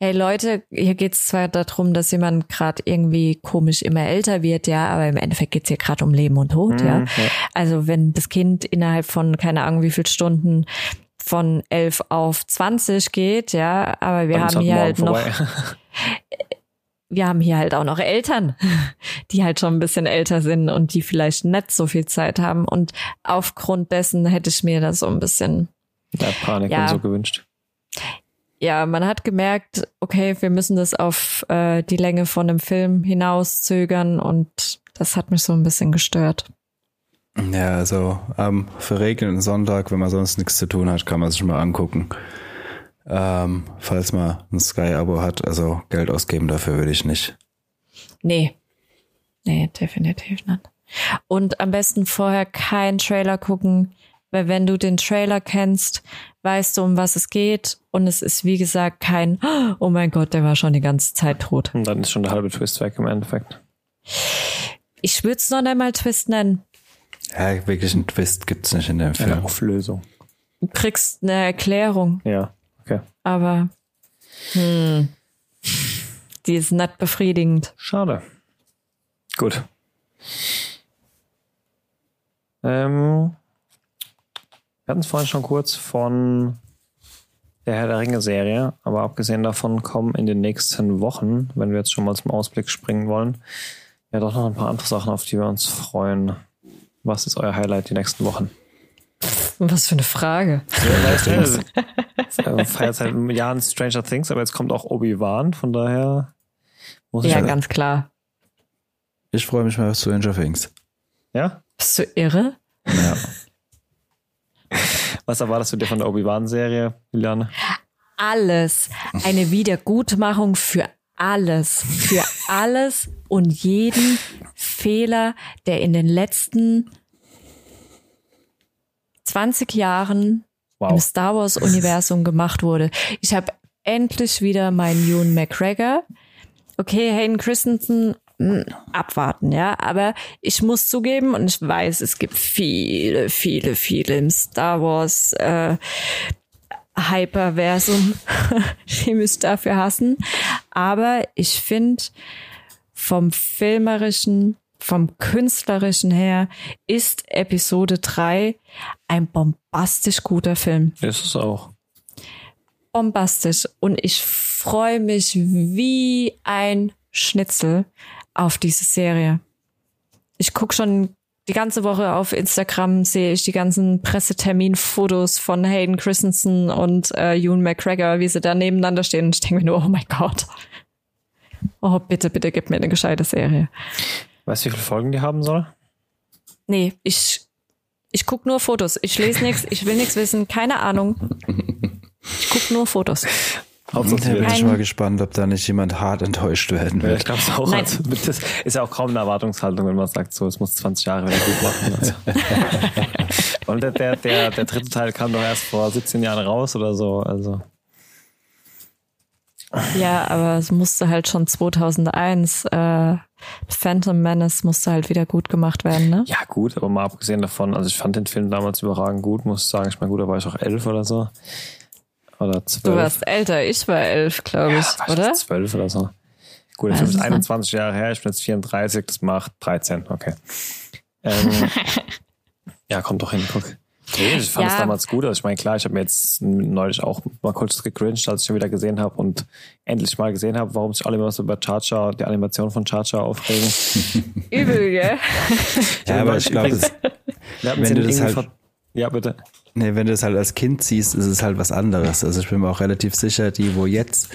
hey Leute, hier geht's zwar darum, dass jemand gerade irgendwie komisch immer älter wird, ja, aber im Endeffekt geht's hier gerade um Leben und Tod, mhm, ja? ja. Also wenn das Kind innerhalb von keine Ahnung wie viel Stunden von 11 auf 20 geht, ja, aber wir Dann haben hier halt noch, wir haben hier halt auch noch Eltern, die halt schon ein bisschen älter sind und die vielleicht nicht so viel Zeit haben und aufgrund dessen hätte ich mir da so ein bisschen ja, Panik ja, und so gewünscht. Ja, man hat gemerkt, okay, wir müssen das auf äh, die Länge von einem Film hinauszögern und das hat mich so ein bisschen gestört. Ja, also am verregneten Sonntag, wenn man sonst nichts zu tun hat, kann man sich mal angucken. Ähm, falls man ein Sky-Abo hat, also Geld ausgeben dafür würde ich nicht. Nee. Nee, definitiv nicht. Und am besten vorher keinen Trailer gucken, weil wenn du den Trailer kennst, weißt du, um was es geht. Und es ist, wie gesagt, kein, oh mein Gott, der war schon die ganze Zeit tot. Und dann ist schon der halbe Twist weg im Endeffekt. Ich würde es noch einmal Twist nennen. Ja, wirklich einen Twist gibt's nicht in dem Film. Eine Auflösung. Du kriegst eine Erklärung. Ja, okay. Aber hm, die ist nicht befriedigend. Schade. Gut. Ähm, hatten es vorhin schon kurz von der Herr der Ringe-Serie, aber abgesehen davon kommen in den nächsten Wochen, wenn wir jetzt schon mal zum Ausblick springen wollen, ja doch noch ein paar andere Sachen, auf die wir uns freuen. Was ist euer Highlight die nächsten Wochen? Was für eine Frage. Ja, weißt feiert seit Jahren Stranger Things, aber jetzt kommt auch Obi-Wan, von daher muss ich. Ja, ganz klar. Ich freue mich mal auf Stranger Things. Ja? Bist du irre? Ja. Was erwartest du dir von der Obi-Wan-Serie, Juliane? Alles. Eine Wiedergutmachung für alles. Für alles und jeden Fehler, der in den letzten 20 Jahren wow. im Star Wars-Universum gemacht wurde. Ich habe endlich wieder meinen Ewan McGregor. Okay, Hayden Christensen, abwarten, ja. Aber ich muss zugeben, und ich weiß, es gibt viele, viele, viele im Star Wars äh, Hyperversum, die mich dafür hassen. Aber ich finde, vom filmerischen, vom künstlerischen her ist Episode 3 ein bombastisch guter Film. Ist es auch. Bombastisch. Und ich freue mich wie ein Schnitzel auf diese Serie. Ich guck schon die ganze Woche auf Instagram, sehe ich die ganzen Presseterminfotos von Hayden Christensen und äh, Ewan McGregor, wie sie da nebeneinander stehen. Und ich denke mir nur, oh mein Gott. Oh, bitte, bitte gib mir eine gescheite Serie. Weißt du, wie viele Folgen die haben soll? Nee, ich, ich guck nur Fotos. Ich lese nichts, ich will nichts wissen, keine Ahnung. Ich guck nur Fotos. Hauptsache, bin ich mal gespannt, ob da nicht jemand hart enttäuscht werden wird. Ja, ich glaube es auch. Nein. Also, das ist ja auch kaum eine Erwartungshaltung, wenn man sagt, so, es muss 20 Jahre wieder gut machen. Also. Und der, der, der, der dritte Teil kam doch erst vor 17 Jahren raus oder so. Also. Ja, aber es musste halt schon 2001, äh, Phantom Menace musste halt wieder gut gemacht werden, ne? Ja, gut, aber mal abgesehen davon, also ich fand den Film damals überragend gut, muss ich sagen. Ich meine, gut, da war ich auch elf oder so. Oder zwölf. Du warst älter, ich war elf, glaube ich, ja, oder? Zwölf oder so. Gut, der Film ist 21 Jahre her, ich bin jetzt 34, das macht 13, okay. Ähm, ja, kommt doch hin, guck. Nee, ich fand es ja. damals gut. Also ich meine, klar, ich habe mir jetzt neulich auch mal kurz gegrincht, als ich schon wieder gesehen habe und endlich mal gesehen habe, warum sich alle immer so über Charger, die Animation von Charger aufregen. Übel, gell? ja, aber ich glaube, wenn du das halt... Ja, bitte. Nee, wenn du das halt als Kind siehst, ist es halt was anderes. Also ich bin mir auch relativ sicher, die, wo jetzt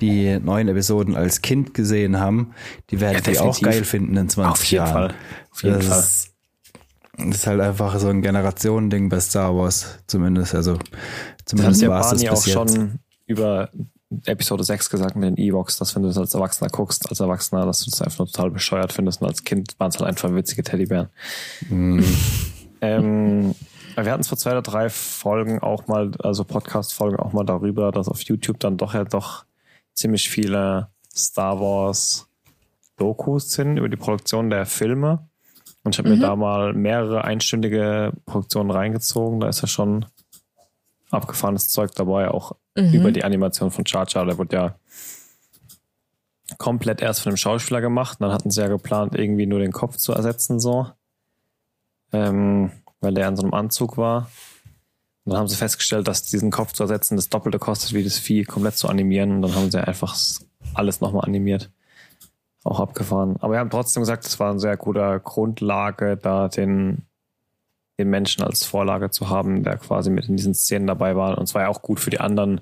die neuen Episoden als Kind gesehen haben, die werden ja, die auch geil finden in 20 Auf jeden Jahren. Fall. Auf jeden das Fall. Ist, das ist halt einfach so ein Generationending bei Star Wars, zumindest. Also zumindest war es das bis auch jetzt. schon über Episode 6 gesagt mit den Evox, dass wenn du das als Erwachsener guckst, als Erwachsener, dass du das einfach nur total bescheuert findest und als Kind waren es halt einfach witzige Teddybären. Mm. ähm, wir hatten es vor zwei oder drei Folgen auch mal, also Podcast-Folgen auch mal darüber, dass auf YouTube dann doch ja doch ziemlich viele Star Wars Dokus sind über die Produktion der Filme. Und ich habe mhm. mir da mal mehrere einstündige Produktionen reingezogen. Da ist ja schon abgefahrenes Zeug dabei, auch mhm. über die Animation von Char Char. Der wurde ja komplett erst von dem Schauspieler gemacht. dann hatten sie ja geplant, irgendwie nur den Kopf zu ersetzen, so. Ähm, weil der in so einem Anzug war. Und dann haben sie festgestellt, dass diesen Kopf zu ersetzen das Doppelte kostet, wie das Vieh komplett zu animieren. Und dann haben sie einfach alles nochmal animiert. Auch abgefahren. Aber wir haben trotzdem gesagt, es war eine sehr gute Grundlage, da den, den Menschen als Vorlage zu haben, der quasi mit in diesen Szenen dabei war. Und es war ja auch gut für die anderen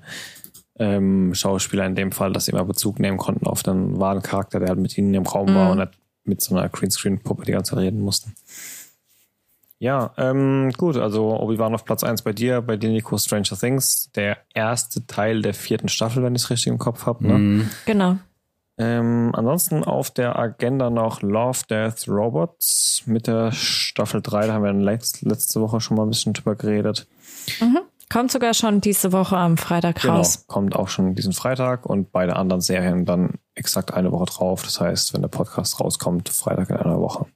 ähm, Schauspieler in dem Fall, dass sie immer Bezug nehmen konnten auf den wahren Charakter, der halt mit ihnen im Raum mhm. war und nicht mit so einer Greenscreen-Puppe die ganze Zeit reden mussten. Ja, ähm, gut, also Obi-Wan auf Platz eins bei dir, bei dir Nico Stranger Things, der erste Teil der vierten Staffel, wenn ich es richtig im Kopf habe. Ne? Mhm. Genau. Ähm, ansonsten auf der Agenda noch Love, Death, Robots mit der Staffel 3, da haben wir letzt, letzte Woche schon mal ein bisschen drüber geredet. Mhm. Kommt sogar schon diese Woche am Freitag genau, raus. Kommt auch schon diesen Freitag und beide anderen Serien dann exakt eine Woche drauf. Das heißt, wenn der Podcast rauskommt, Freitag in einer Woche.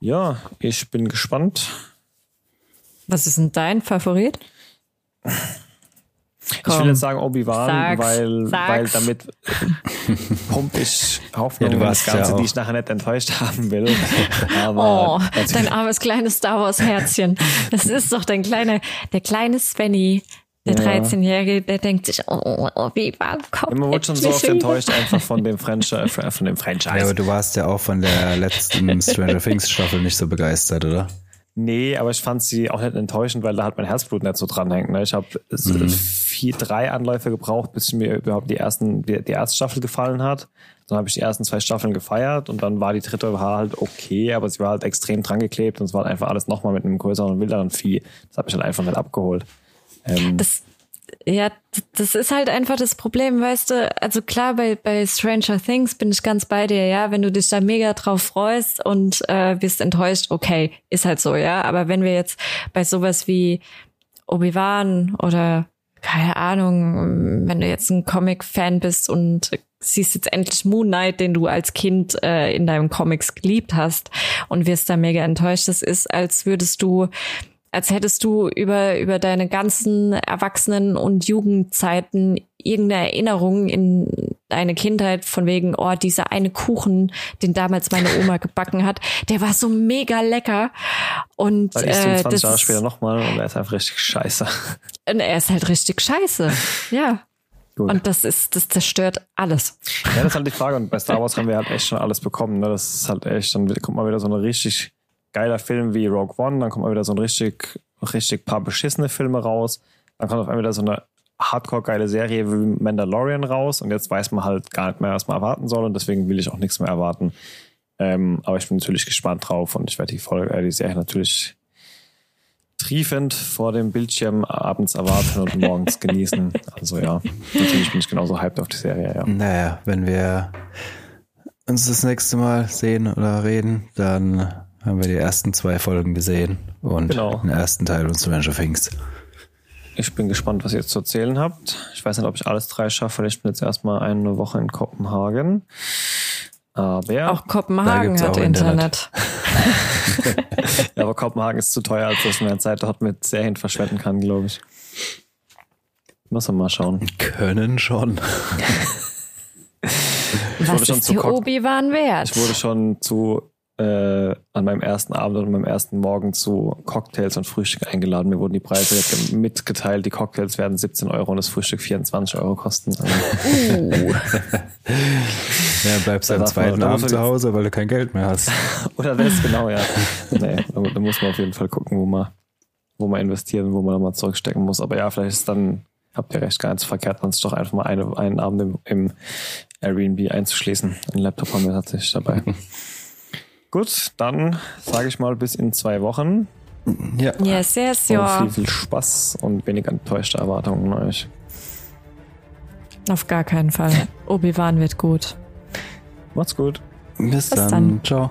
Ja, ich bin gespannt. Was ist denn dein Favorit? Ich will jetzt sagen Obi-Wan, weil, weil damit pump ich Hoffnung ja, das Ganze, ja die ich nachher nicht enttäuscht haben will. Aber oh, dein armes kleines Star Wars Herzchen. Das ist doch dein kleiner, der kleine Svenny, der ja. 13-Jährige, der denkt sich, oh, oh, oh wie war kommt. Man wird schon so oft enttäuscht einfach von dem, Franchise, äh, von dem Franchise. Ja, aber du warst ja auch von der letzten Stranger Things Staffel nicht so begeistert, oder? Nee, aber ich fand sie auch nicht enttäuschend, weil da hat mein Herzblut nicht so dranhängt. Ne? Ich habe mhm. vier, drei Anläufe gebraucht, bis mir überhaupt die ersten, die, die erste Staffel gefallen hat. Dann habe ich die ersten zwei Staffeln gefeiert und dann war die dritte war halt okay, aber sie war halt extrem dran geklebt und es war einfach alles nochmal mit einem größeren und wilderen Vieh. Das hat mich halt einfach nicht abgeholt. Ähm, das ja, das ist halt einfach das Problem, weißt du. Also klar, bei, bei Stranger Things bin ich ganz bei dir, ja. Wenn du dich da mega drauf freust und äh, bist enttäuscht, okay, ist halt so, ja. Aber wenn wir jetzt bei sowas wie Obi-Wan oder keine Ahnung, wenn du jetzt ein Comic-Fan bist und siehst jetzt endlich Moon Knight, den du als Kind äh, in deinem Comics geliebt hast und wirst da mega enttäuscht. Das ist, als würdest du als hättest du über, über deine ganzen Erwachsenen- und Jugendzeiten irgendeine Erinnerung in deine Kindheit von wegen, oh, dieser eine Kuchen, den damals meine Oma gebacken hat, der war so mega lecker. Und Weil ich äh, 20 Jahre später nochmal und er ist einfach richtig scheiße. Und er ist halt richtig scheiße. Ja. Gut. Und das ist, das zerstört alles. Ja, das ist halt die Frage. Und bei Star Wars haben wir halt echt schon alles bekommen. Ne? Das ist halt echt, dann kommt mal wieder so eine richtig geiler Film wie Rogue One, dann kommt mal wieder so ein richtig, richtig paar beschissene Filme raus. Dann kommt auf einmal wieder so eine hardcore geile Serie wie Mandalorian raus und jetzt weiß man halt gar nicht mehr, was man erwarten soll und deswegen will ich auch nichts mehr erwarten. Ähm, aber ich bin natürlich gespannt drauf und ich werde die Folge, äh, die Serie natürlich triefend vor dem Bildschirm abends erwarten und morgens genießen. Also ja, natürlich bin ich genauso hyped auf die Serie, ja. Naja, wenn wir uns das nächste Mal sehen oder reden, dann haben wir die ersten zwei Folgen gesehen und genau. den ersten Teil von Stranger Things. Ich bin gespannt, was ihr jetzt zu erzählen habt. Ich weiß nicht, ob ich alles drei schaffe, weil ich bin jetzt erstmal eine Woche in Kopenhagen. Aber auch Kopenhagen hat auch Internet. Internet. ja, aber Kopenhagen ist zu teuer, als dass man Zeit dort mit Serien verschwenden kann, glaube ich. Muss man mal schauen. Können schon. Was ist die Obi-Wan wert? Ich wurde schon zu äh, an meinem ersten Abend und meinem ersten Morgen zu Cocktails und Frühstück eingeladen. Mir wurden die Preise mitgeteilt. Die Cocktails werden 17 Euro und das Frühstück 24 Euro kosten. Uh. ja, bleibst am zweiten Abend zu Hause, weil du kein Geld mehr hast. Oder das, genau, ja. nee, da, muss man auf jeden Fall gucken, wo man, wo man investieren, wo man dann mal zurückstecken muss. Aber ja, vielleicht ist dann, habt ihr recht, gar nicht so verkehrt, man sich doch einfach mal eine, einen Abend im, im Airbnb einzuschließen. Ein Laptop haben wir tatsächlich dabei. Gut, dann sage ich mal bis in zwei Wochen. Ja. Yes, yes, ja. Viel, viel Spaß und wenig enttäuschte Erwartungen an euch. Auf gar keinen Fall. Obi-Wan wird gut. Macht's gut. Bis, bis dann. dann. Ciao.